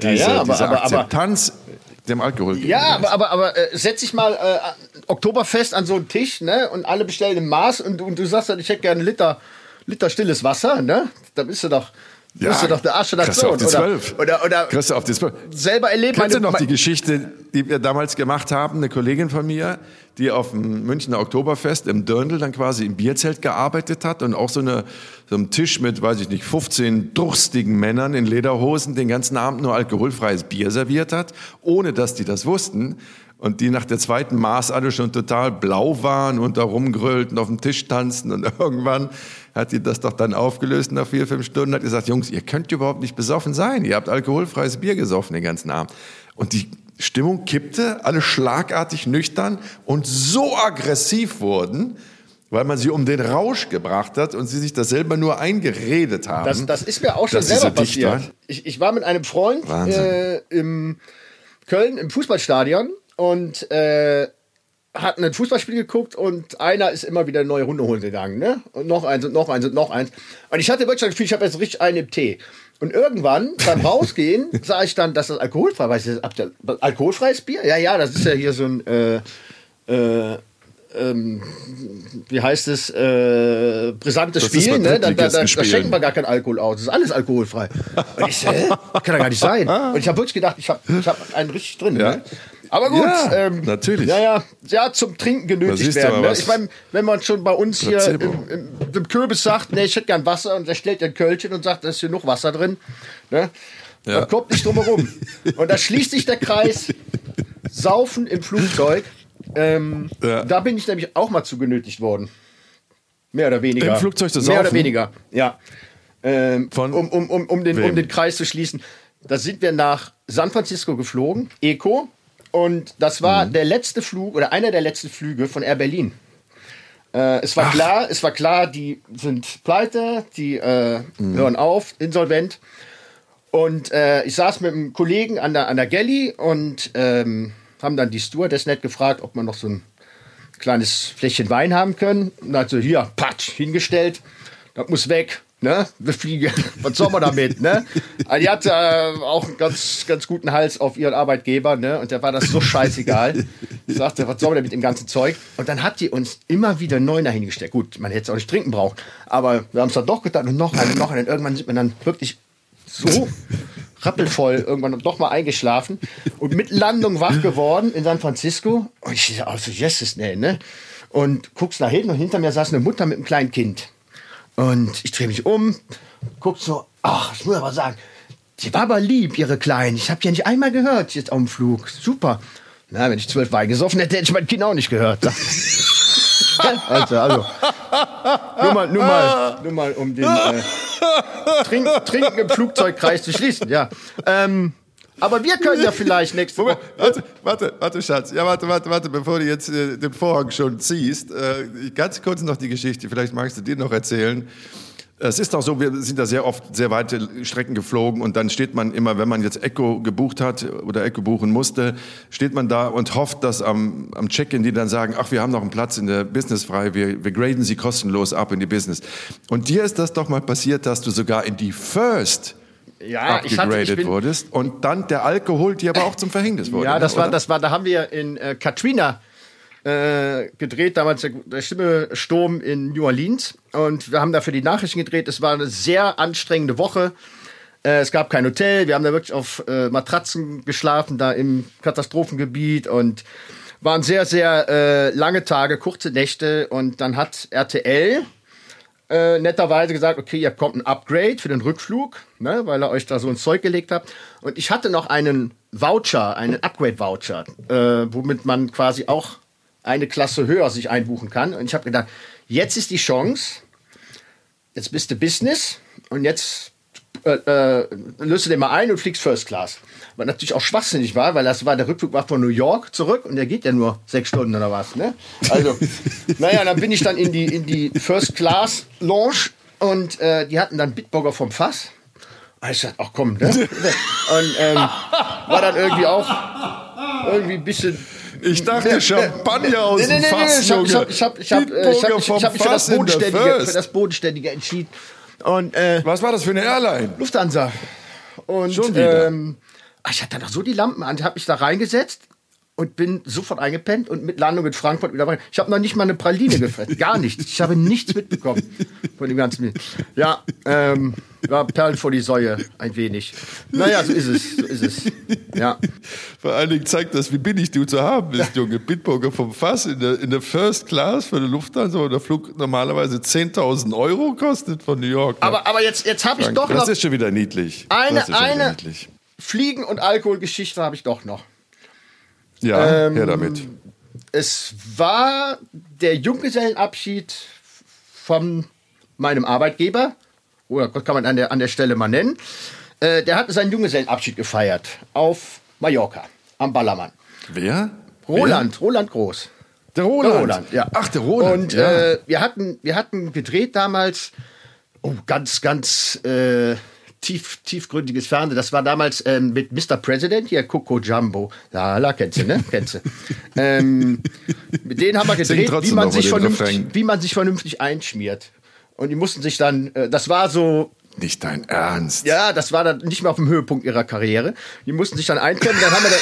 diese, ja, ja, aber, diese Akzeptanz aber, dem Alkohol Ja, aber, aber, aber äh, setz dich mal äh, Oktoberfest an so einen Tisch, ne? Und alle bestellen im Maß und, und du sagst dann, ich hätte gerne einen Liter, Liter stilles Wasser, ne? Da bist du doch. Ja, bist du doch der Arsch der Nation. Auf die zwölf. Oder, oder, oder auf die zwölf. Selber erlebt. Kennst du noch die Geschichte, die wir damals gemacht haben? Eine Kollegin von mir, die auf dem Münchner Oktoberfest im Dirndl dann quasi im Bierzelt gearbeitet hat und auch so, eine, so einem Tisch mit, weiß ich nicht, 15 durstigen Männern in Lederhosen den ganzen Abend nur alkoholfreies Bier serviert hat, ohne dass die das wussten und die nach der zweiten Maß alle schon total blau waren und da rumgrölten, auf dem Tisch tanzen und *laughs* irgendwann hat die das doch dann aufgelöst nach vier, fünf Stunden, hat gesagt, Jungs, ihr könnt überhaupt nicht besoffen sein, ihr habt alkoholfreies Bier gesoffen den ganzen Abend. Und die Stimmung kippte, alle schlagartig nüchtern und so aggressiv wurden, weil man sie um den Rausch gebracht hat und sie sich das selber nur eingeredet haben. Das, das ist mir auch schon selber passiert. Ich, ich, war mit einem Freund äh, im Köln im Fußballstadion und äh, hatten ein Fußballspiel geguckt und einer ist immer wieder eine neue Runde holen gegangen, ne? Und noch eins und noch eins und noch eins. Und ich hatte wirklich das Gefühl, ich habe jetzt richtig einen im Tee. Und irgendwann beim *laughs* Rausgehen sah ich dann, dass das alkoholfrei war. Habt ihr alkoholfreies Bier? Ja, ja, das ist ja hier so ein äh, äh, ähm, wie heißt es, äh, brisantes Das Spiel, ne? Da, da, da, schenken wir gar kein Alkohol aus. Das ist alles alkoholfrei. Und ich hä? Kann doch gar nicht sein. *laughs* Und ich habe wirklich gedacht, ich habe ich hab einen richtig drin. Ja. Ne? Aber gut, Ja, ähm, natürlich. Ja, ja, ja, zum Trinken genötigt werden. Ne? Ich meine, wenn man schon bei uns hier im, im, im Kürbis sagt, ne, ich hätte gern Wasser und der stellt ein Kölchen und sagt, da ist hier noch Wasser drin. Ne? Ja. Man kommt nicht drum herum. und da schließt sich der Kreis. Saufen im Flugzeug. Ähm, Ja. Da bin ich nämlich auch mal zu genötigt worden. Mehr oder weniger. Im Flugzeug zu Mehr oder saufen? weniger, ja. Ähm, Von um, um, um, um, den, um den Kreis zu schließen. Da sind wir nach San Francisco geflogen, Eco. Und das war Mhm. der letzte Flug oder einer der letzten Flüge von Air Berlin. Äh, es war klar, es war klar, die sind pleite, die äh, Mhm. hören auf, insolvent. Und äh, ich saß mit einem Kollegen an der, an der Galley und ähm, haben dann die Stewardess nett gefragt, ob man noch so ein kleines Fläschchen Wein haben können. Und hat so, hier, patsch, hingestellt. Das muss weg. Ne? Wir fliegen. Was soll man damit? Ne? Also die hatte äh, auch einen ganz, ganz guten Hals auf ihren Arbeitgeber. Ne? Und der war das so scheißegal. Ich sagte, was soll man denn mit dem ganzen Zeug? Und dann hat die uns immer wieder Neuner hingestellt. Gut, man hätte es auch nicht trinken brauchen. Aber wir haben es dann doch getan und noch eine, noch eine. Und irgendwann sind wir dann wirklich so rappelvoll irgendwann doch mal eingeschlafen und mit Landung wach geworden in San Francisco. Und ich dachte, also, yes, nee, ne? Und guckst nach hinten und hinter mir saß eine Mutter mit einem kleinen Kind. Und ich drehe mich um, guck so, ach, ich muss aber sagen, die war aber lieb, ihre Kleinen. Ich habe die ja nicht einmal gehört jetzt auf dem Flug. Super. Na, wenn ich zwölf Wein gesoffen hätte, hätte ich mein Kind auch nicht gehört. *laughs* also, also. Nur mal, nur mal, nur mal um den äh, Trink, Trinken im Flugzeugkreis zu schließen, ja. Ähm, aber wir können ja vielleicht nächste Woche. Warte, warte, warte, Schatz. Ja, warte, warte, warte, bevor du jetzt äh, den Vorhang schon ziehst. Äh, ganz kurz noch die Geschichte, vielleicht magst du dir noch erzählen. Es ist auch so, wir sind da sehr oft sehr weite Strecken geflogen und dann steht man immer, wenn man jetzt Echo gebucht hat oder Echo buchen musste, steht man da und hofft, dass am, am Check-in die dann sagen, ach, wir haben noch einen Platz in der Business frei, wir, wir graden sie kostenlos ab in die Business. Und dir ist das doch mal passiert, dass du sogar in die First Ja, ich hatte, ich abgegradet bin, wurdest und dann der Alkohol dir aber auch zum Verhängnis wurde. Ja, ne, das war, oder? das war, da haben wir in äh, Katrina äh, gedreht, damals der, der schlimme Sturm in New Orleans. Und wir haben da für die Nachrichten gedreht. Es war eine sehr anstrengende Woche. Äh, es gab kein Hotel. Wir haben da wirklich auf äh, Matratzen geschlafen, da im Katastrophengebiet und waren sehr, sehr äh, lange Tage, kurze Nächte. Und dann hat RTL äh, netterweise gesagt, okay, ihr bekommt ein Upgrade für den Rückflug, ne, weil ihr euch da so ein Zeug gelegt habt. Und ich hatte noch einen Voucher, einen Upgrade-Voucher, äh, womit man quasi auch eine Klasse höher sich einbuchen kann. Und ich habe gedacht, jetzt ist die Chance, jetzt bist du Business und jetzt äh, äh, löst du den mal ein und fliegst First Class. Was natürlich auch schwachsinnig war, weil das war der Rückflug war von New York zurück und der geht ja nur sechs Stunden oder was. Ne? Also, *laughs* naja, dann bin ich dann in die, in die First Class Lounge und äh, die hatten dann Bitburger vom Fass. Und ich dachte, ach komm, ne? *laughs* Und ähm, war dann irgendwie auch irgendwie ein bisschen Ich dachte Champagner aus dem Fass, ich hab- Junge. ich hab- ich hab- ich hab, ich hab- Bitburger ich vom hab mich das Bodenständige, für das Bodenständige entschieden. Und äh, Was war das für eine Airline? Lufthansa. Und Schon wieder? Ähm, ich hatte noch so die Lampen an, habe mich da reingesetzt und bin sofort eingepennt und mit Landung in Frankfurt wieder rein. Ich habe noch nicht mal eine Praline gefressen, *laughs* gar nichts. Ich habe nichts mitbekommen von dem ganzen. Ja, ähm, war Perlen vor die Säue ein wenig. Naja, so ist es, so ist es. Ja. Vor allen Dingen zeigt das, wie billig du zu haben bist, Junge. Bitburger vom Fass in der, in der First Class für eine Lufthansa, wo der Flug normalerweise 10.000 Euro kostet von New York. Aber, aber jetzt, jetzt habe ich doch noch Das ist schon wieder niedlich. eine, eine niedlich. Fliegen- und Alkoholgeschichte habe ich doch noch. Ja, Ähm, her damit. Es war der Junggesellenabschied von meinem Arbeitgeber, oder kann man an der, an der Stelle mal nennen. Äh, der hat seinen Junggesellenabschied gefeiert auf Mallorca, am Ballermann. Wer? Roland, Roland Groß. Der Roland. Der Roland, ja. Ach, der Roland. Und ja. äh, wir, hatten, wir hatten gedreht damals, oh, ganz, ganz äh, tief, tiefgründiges Fernsehen. Das war damals ähm, mit Mr. President, hier Coco Jumbo. Ja, la, kennst du, ne? Kennst du. ähm, mit denen haben wir gedreht, wie man, sich vernünftig, wie man sich vernünftig einschmiert. Und die mussten sich dann, äh, das war so Nicht dein Ernst. Ja, das war dann nicht mehr auf dem Höhepunkt ihrer Karriere. Die mussten sich dann einklemmen. Dann haben wir da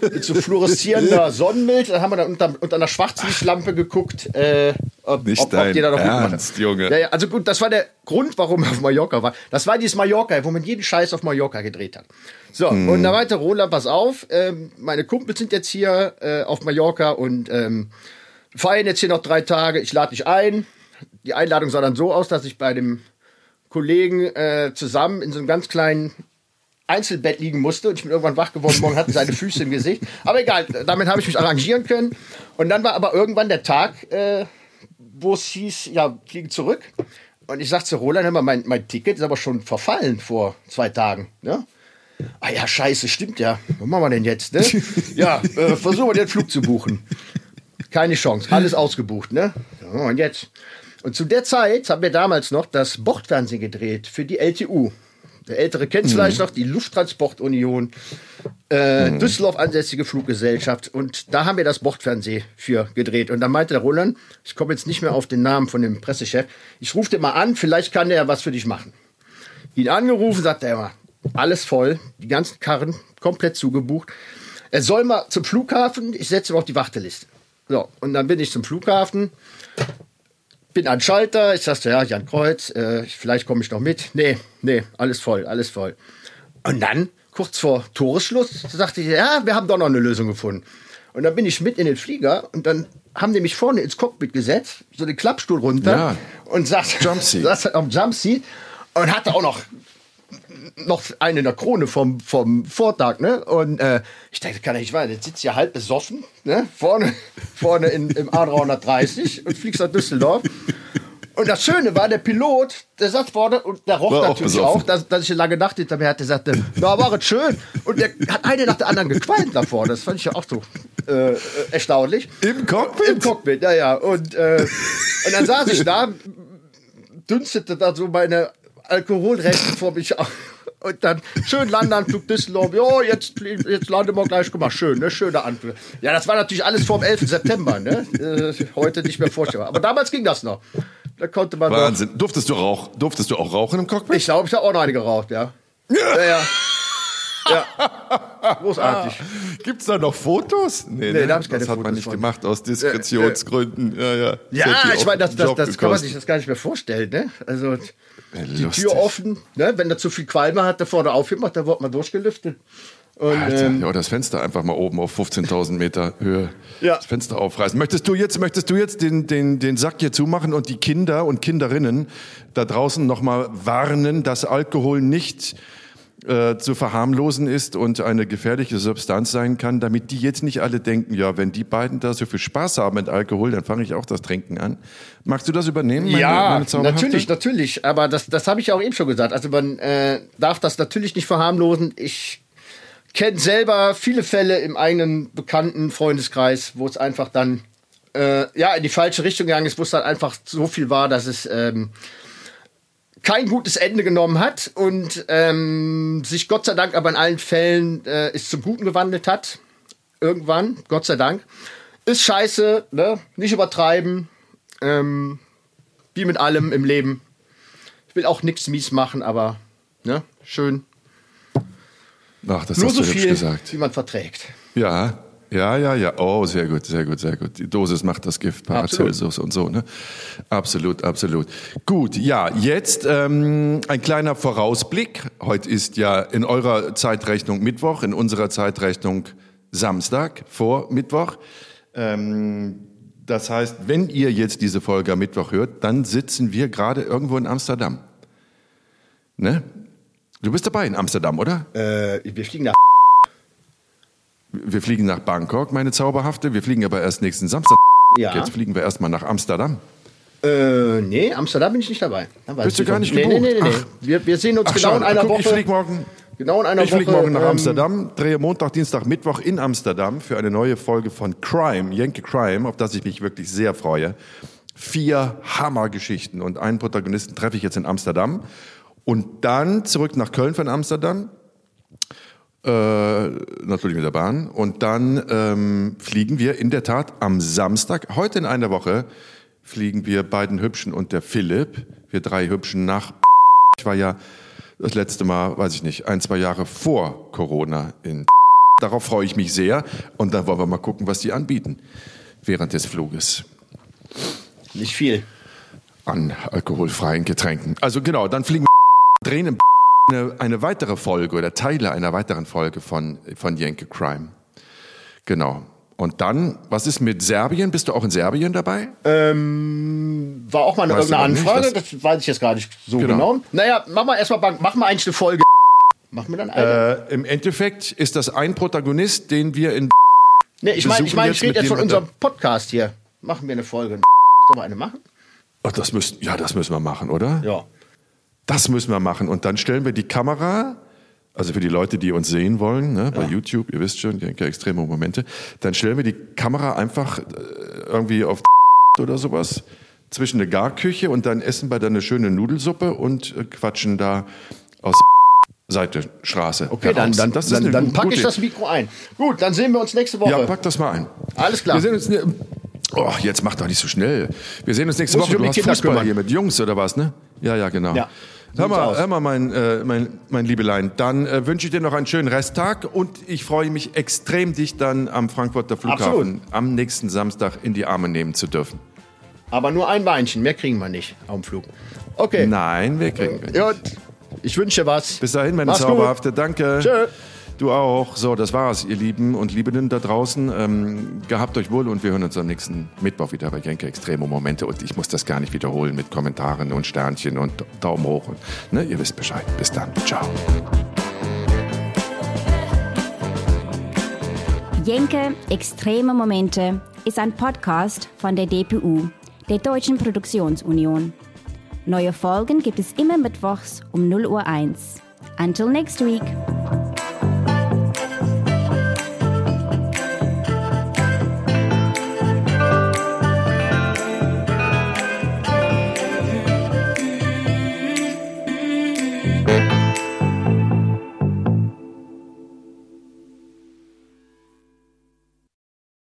unter *laughs* mit so fluoreszierender Sonnenmilch, dann haben wir da unter, unter einer Schwarzlichtlampe geguckt, äh, ob, Nicht ob, ob dein die da noch Ernst, Junge. Ja, ja, also gut, das war der Grund, warum wir auf Mallorca war. Das war dieses Mallorca, wo man jeden Scheiß auf Mallorca gedreht hat. So, Hm. und da meinte Roland, pass auf, ähm, meine Kumpels sind jetzt hier äh, auf Mallorca und ähm, feiern jetzt hier noch drei Tage. Ich lade dich ein. Die Einladung sah dann so aus, dass ich bei dem Kollegen äh, zusammen in so einem ganz kleinen Einzelbett liegen musste und ich bin irgendwann wach geworden, morgen hatten seine Füße im Gesicht. Aber egal, damit habe ich mich arrangieren können. Und dann war aber irgendwann der Tag, äh, wo es hieß, ja, fliegen zurück. Und ich sagte zu Roland, hör mal, mein, mein Ticket ist aber schon verfallen vor zwei Tagen. Ne? Ah ja, scheiße, stimmt ja. Was machen wir denn jetzt? Ne? *laughs* Ja, äh, versuchen wir den Flug zu buchen. Keine Chance, alles ausgebucht, ne? Und jetzt? Und zu der Zeit haben wir damals noch das Bordfernsehen gedreht für die LTU. Der Ältere kennt es vielleicht noch, die Lufttransportunion, äh, Düsseldorf ansässige Fluggesellschaft. Und da haben wir das Bordfernsehen für gedreht. Und dann meinte der Roland, ich komme jetzt nicht mehr auf den Namen von dem Pressechef, ich rufe den mal an, vielleicht kann der ja was für dich machen. Ihn angerufen, sagt er immer, alles voll, die ganzen Karren komplett zugebucht. Er soll mal zum Flughafen, ich setze ihn auf die Warteliste. So, und dann bin ich zum Flughafen, bin an Schalter, ich sagte, ja, Jan Kreuz, äh, vielleicht komme ich noch mit. Nee, nee, alles voll, alles voll. Und dann, kurz vor Toresschluss, sagte ich, ja, wir haben doch noch eine Lösung gefunden. Und dann bin ich mit in den Flieger und dann haben die mich vorne ins Cockpit gesetzt, so den Klappstuhl runter Ja. und saß, Jumpseat. *laughs* saß am Jumpseat und hatte auch noch noch eine in der Krone vom, vom Vortag, ne? Und äh, ich dachte, kann nicht wahr, jetzt sitzt ja halb besoffen, ne? Vorne, *laughs* vorne in, im A330 und fliegst nach Düsseldorf. Und das Schöne war, der Pilot, der saß vorne und der roch War auch natürlich besoffen. auch, dass, dass ich eine lange Nacht hinter mir hatte, sagte, na, war es schön. Und der hat eine nach der anderen gequalmt davor. Das fand ich ja auch so äh, erstaunlich. Im Cockpit? Im Cockpit, ja, ja. Und, äh, und dann saß ich da, dünstete da so meine Alkoholresten vor mich auf. Und dann schön Landeanflug Düsseldorf. Jo, jetzt, jetzt landen wir gleich. Guck mal, schön, ne? Schöner Anflug. Ja, das war natürlich alles vor dem 11. September, ne? Äh, heute nicht mehr vorstellbar. Aber damals ging das noch. Da konnte man Wahnsinn. Durftest du, rauch, durftest du auch rauchen im. Cockpit? Ich glaube, ich habe auch noch eine geraucht, ja. Ja, ja. ja. Großartig. Gibt's da noch Fotos? Nee, Nee, da hab ich keine das hat man Fotos nicht von. gemacht aus Diskretionsgründen. Ja, ja. Ja, ich meine, das, das, das kann man sich das gar nicht mehr vorstellen, ne? Also die lustig. Tür offen, ne? Wenn da zu viel Qualme hat, da vorne aufgemacht, da wurde man durchgelüftet. Und, Alter, ähm, ja, das Fenster einfach mal oben auf 15.000 Meter Höhe Ja. das Fenster aufreißen. Möchtest du jetzt, möchtest du jetzt den, den, den Sack hier zumachen und die Kinder und Kinderinnen da draußen nochmal warnen, dass Alkohol nicht äh, zu verharmlosen ist und eine gefährliche Substanz sein kann, damit die jetzt nicht alle denken, ja, wenn die beiden da so viel Spaß haben mit Alkohol, dann fange ich auch das Trinken an. Magst du das übernehmen? meine- ja, meine natürlich, natürlich. Aber das, das habe ich ja auch eben schon gesagt. Also man äh, darf das natürlich nicht verharmlosen. Ich kenne selber viele Fälle im eigenen bekannten Freundeskreis, wo es einfach dann äh, ja in die falsche Richtung gegangen ist, wo es dann einfach so viel war, dass es ähm, kein gutes Ende genommen hat und ähm, sich Gott sei Dank aber in allen Fällen äh, es zum Guten gewandelt hat. Irgendwann, Gott sei Dank. Ist scheiße, ne? Nicht übertreiben. Ähm, wie mit allem im Leben. Ich will auch nichts mies machen, aber ne? schön. Ach, das Nur hast so du hübsch viel, gesagt. wie man verträgt. Ja, ja, ja, ja. Oh, sehr gut, sehr gut, sehr gut. Die Dosis macht das Gift, Paracelsus und so, ne? Absolut, absolut. Gut, ja, jetzt ähm, ein kleiner Vorausblick. Heute ist ja in eurer Zeitrechnung Mittwoch, in unserer Zeitrechnung Samstag vor Mittwoch. Ähm, das heißt, wenn ihr jetzt diese Folge am Mittwoch hört, dann sitzen wir gerade irgendwo in Amsterdam. Ne? Du bist dabei in Amsterdam, oder? Äh, wir fliegen nach. Wir fliegen nach Bangkok, meine Zauberhafte. Wir fliegen aber erst nächsten Samstag. Ja. Jetzt fliegen wir erstmal nach Amsterdam. Äh, nee, Amsterdam bin ich nicht dabei. Bist du gar nicht Nee, nee, gebucht? nee, nee. nee. Ach. Wir, wir sehen uns Ach, genau in einer guck, Woche. ich fliege morgen, genau in einer ich Woche. flieg morgen nach ähm, Amsterdam, drehe Montag, Dienstag, Mittwoch in Amsterdam für eine neue Folge von Crime, Yankee Crime, auf das ich mich wirklich sehr freue. Vier Hammergeschichten und einen Protagonisten treffe ich jetzt in Amsterdam. Und dann zurück nach Köln von Amsterdam. Äh, natürlich mit der Bahn. Und dann ähm, fliegen wir in der Tat am Samstag, heute in einer Woche, fliegen wir beiden Hübschen und der Philipp, wir drei Hübschen nach *laughs* Ich war ja das letzte Mal, weiß ich nicht, ein, zwei Jahre vor Corona in *laughs* Darauf freue ich mich sehr. Und dann wollen wir mal gucken, was die anbieten während des Fluges. Nicht viel. An alkoholfreien Getränken. Also genau, dann fliegen wir *laughs* drehen eine, eine weitere Folge oder Teile einer weiteren Folge von, von Jenke Crime. Genau. Und dann, was ist mit Serbien? Bist du auch in Serbien dabei? Ähm, war auch mal eine, irgendeine noch nicht, Anfrage, das, weiß ich jetzt gar nicht so Genau. genau. Naja, machen wir erstmal Bank, machen wir eigentlich eine Folge. Machen wir dann eine. Äh, Im Endeffekt ist das ein Protagonist, den wir in nee, ich meine, ich, mein, ich rede jetzt von unserem Podcast hier. Machen wir eine Folge. Sollen wir eine machen? Ach, das müssen, ja, das müssen wir machen, oder? Ja. Das müssen wir machen. Und dann stellen wir die Kamera, also für die Leute, die uns sehen wollen, ne, bei YouTube, ihr wisst schon, die extreme Momente, dann stellen wir die Kamera einfach äh, irgendwie auf *laughs* oder sowas zwischen eine Garküche und dann essen wir dann eine schöne Nudelsuppe und äh, quatschen da aus *laughs* Seite Straße. Okay, dann, heraus. dann, dann, dann gute- packe ich das Mikro ein. Gut, dann sehen wir uns nächste Woche. Ja, pack das mal ein. Alles klar. Wir sehen uns. Oh, jetzt mach doch nicht so schnell. Wir sehen uns nächste Woche. Du hast Kinder Fußball kümmern. hier mit Jungs oder was, ne? Ja, ja, genau. Ja. Hör mal, hör mal, mein, äh, mein, mein Liebelein. Dann äh, wünsche ich dir noch einen schönen Resttag und ich freue mich extrem, dich dann am Frankfurter Flughafen Absolut. am nächsten Samstag in die Arme nehmen zu dürfen. Aber nur ein Weinchen, mehr kriegen wir nicht dem Flug. Okay. Nein, wir kriegen wir nicht. Gut. Ich wünsche dir was. Bis dahin, meine Mach's gut. Zauberhafte. Danke. Tschö. Du auch. So, das war's, ihr Lieben und Liebenden da draußen. Ähm, gehabt euch wohl und wir hören uns am nächsten Mittwoch wieder bei Jenke Extremo Momente. Und ich muss das gar nicht wiederholen mit Kommentaren und Sternchen und Daumen hoch. Und, ne, ihr wisst Bescheid. Bis dann. Ciao. Jenke Extreme Momente ist ein Podcast von der DPU, der Deutschen Produktionsunion. Neue Folgen gibt es immer mittwochs um 0 Uhr 1. Until next week.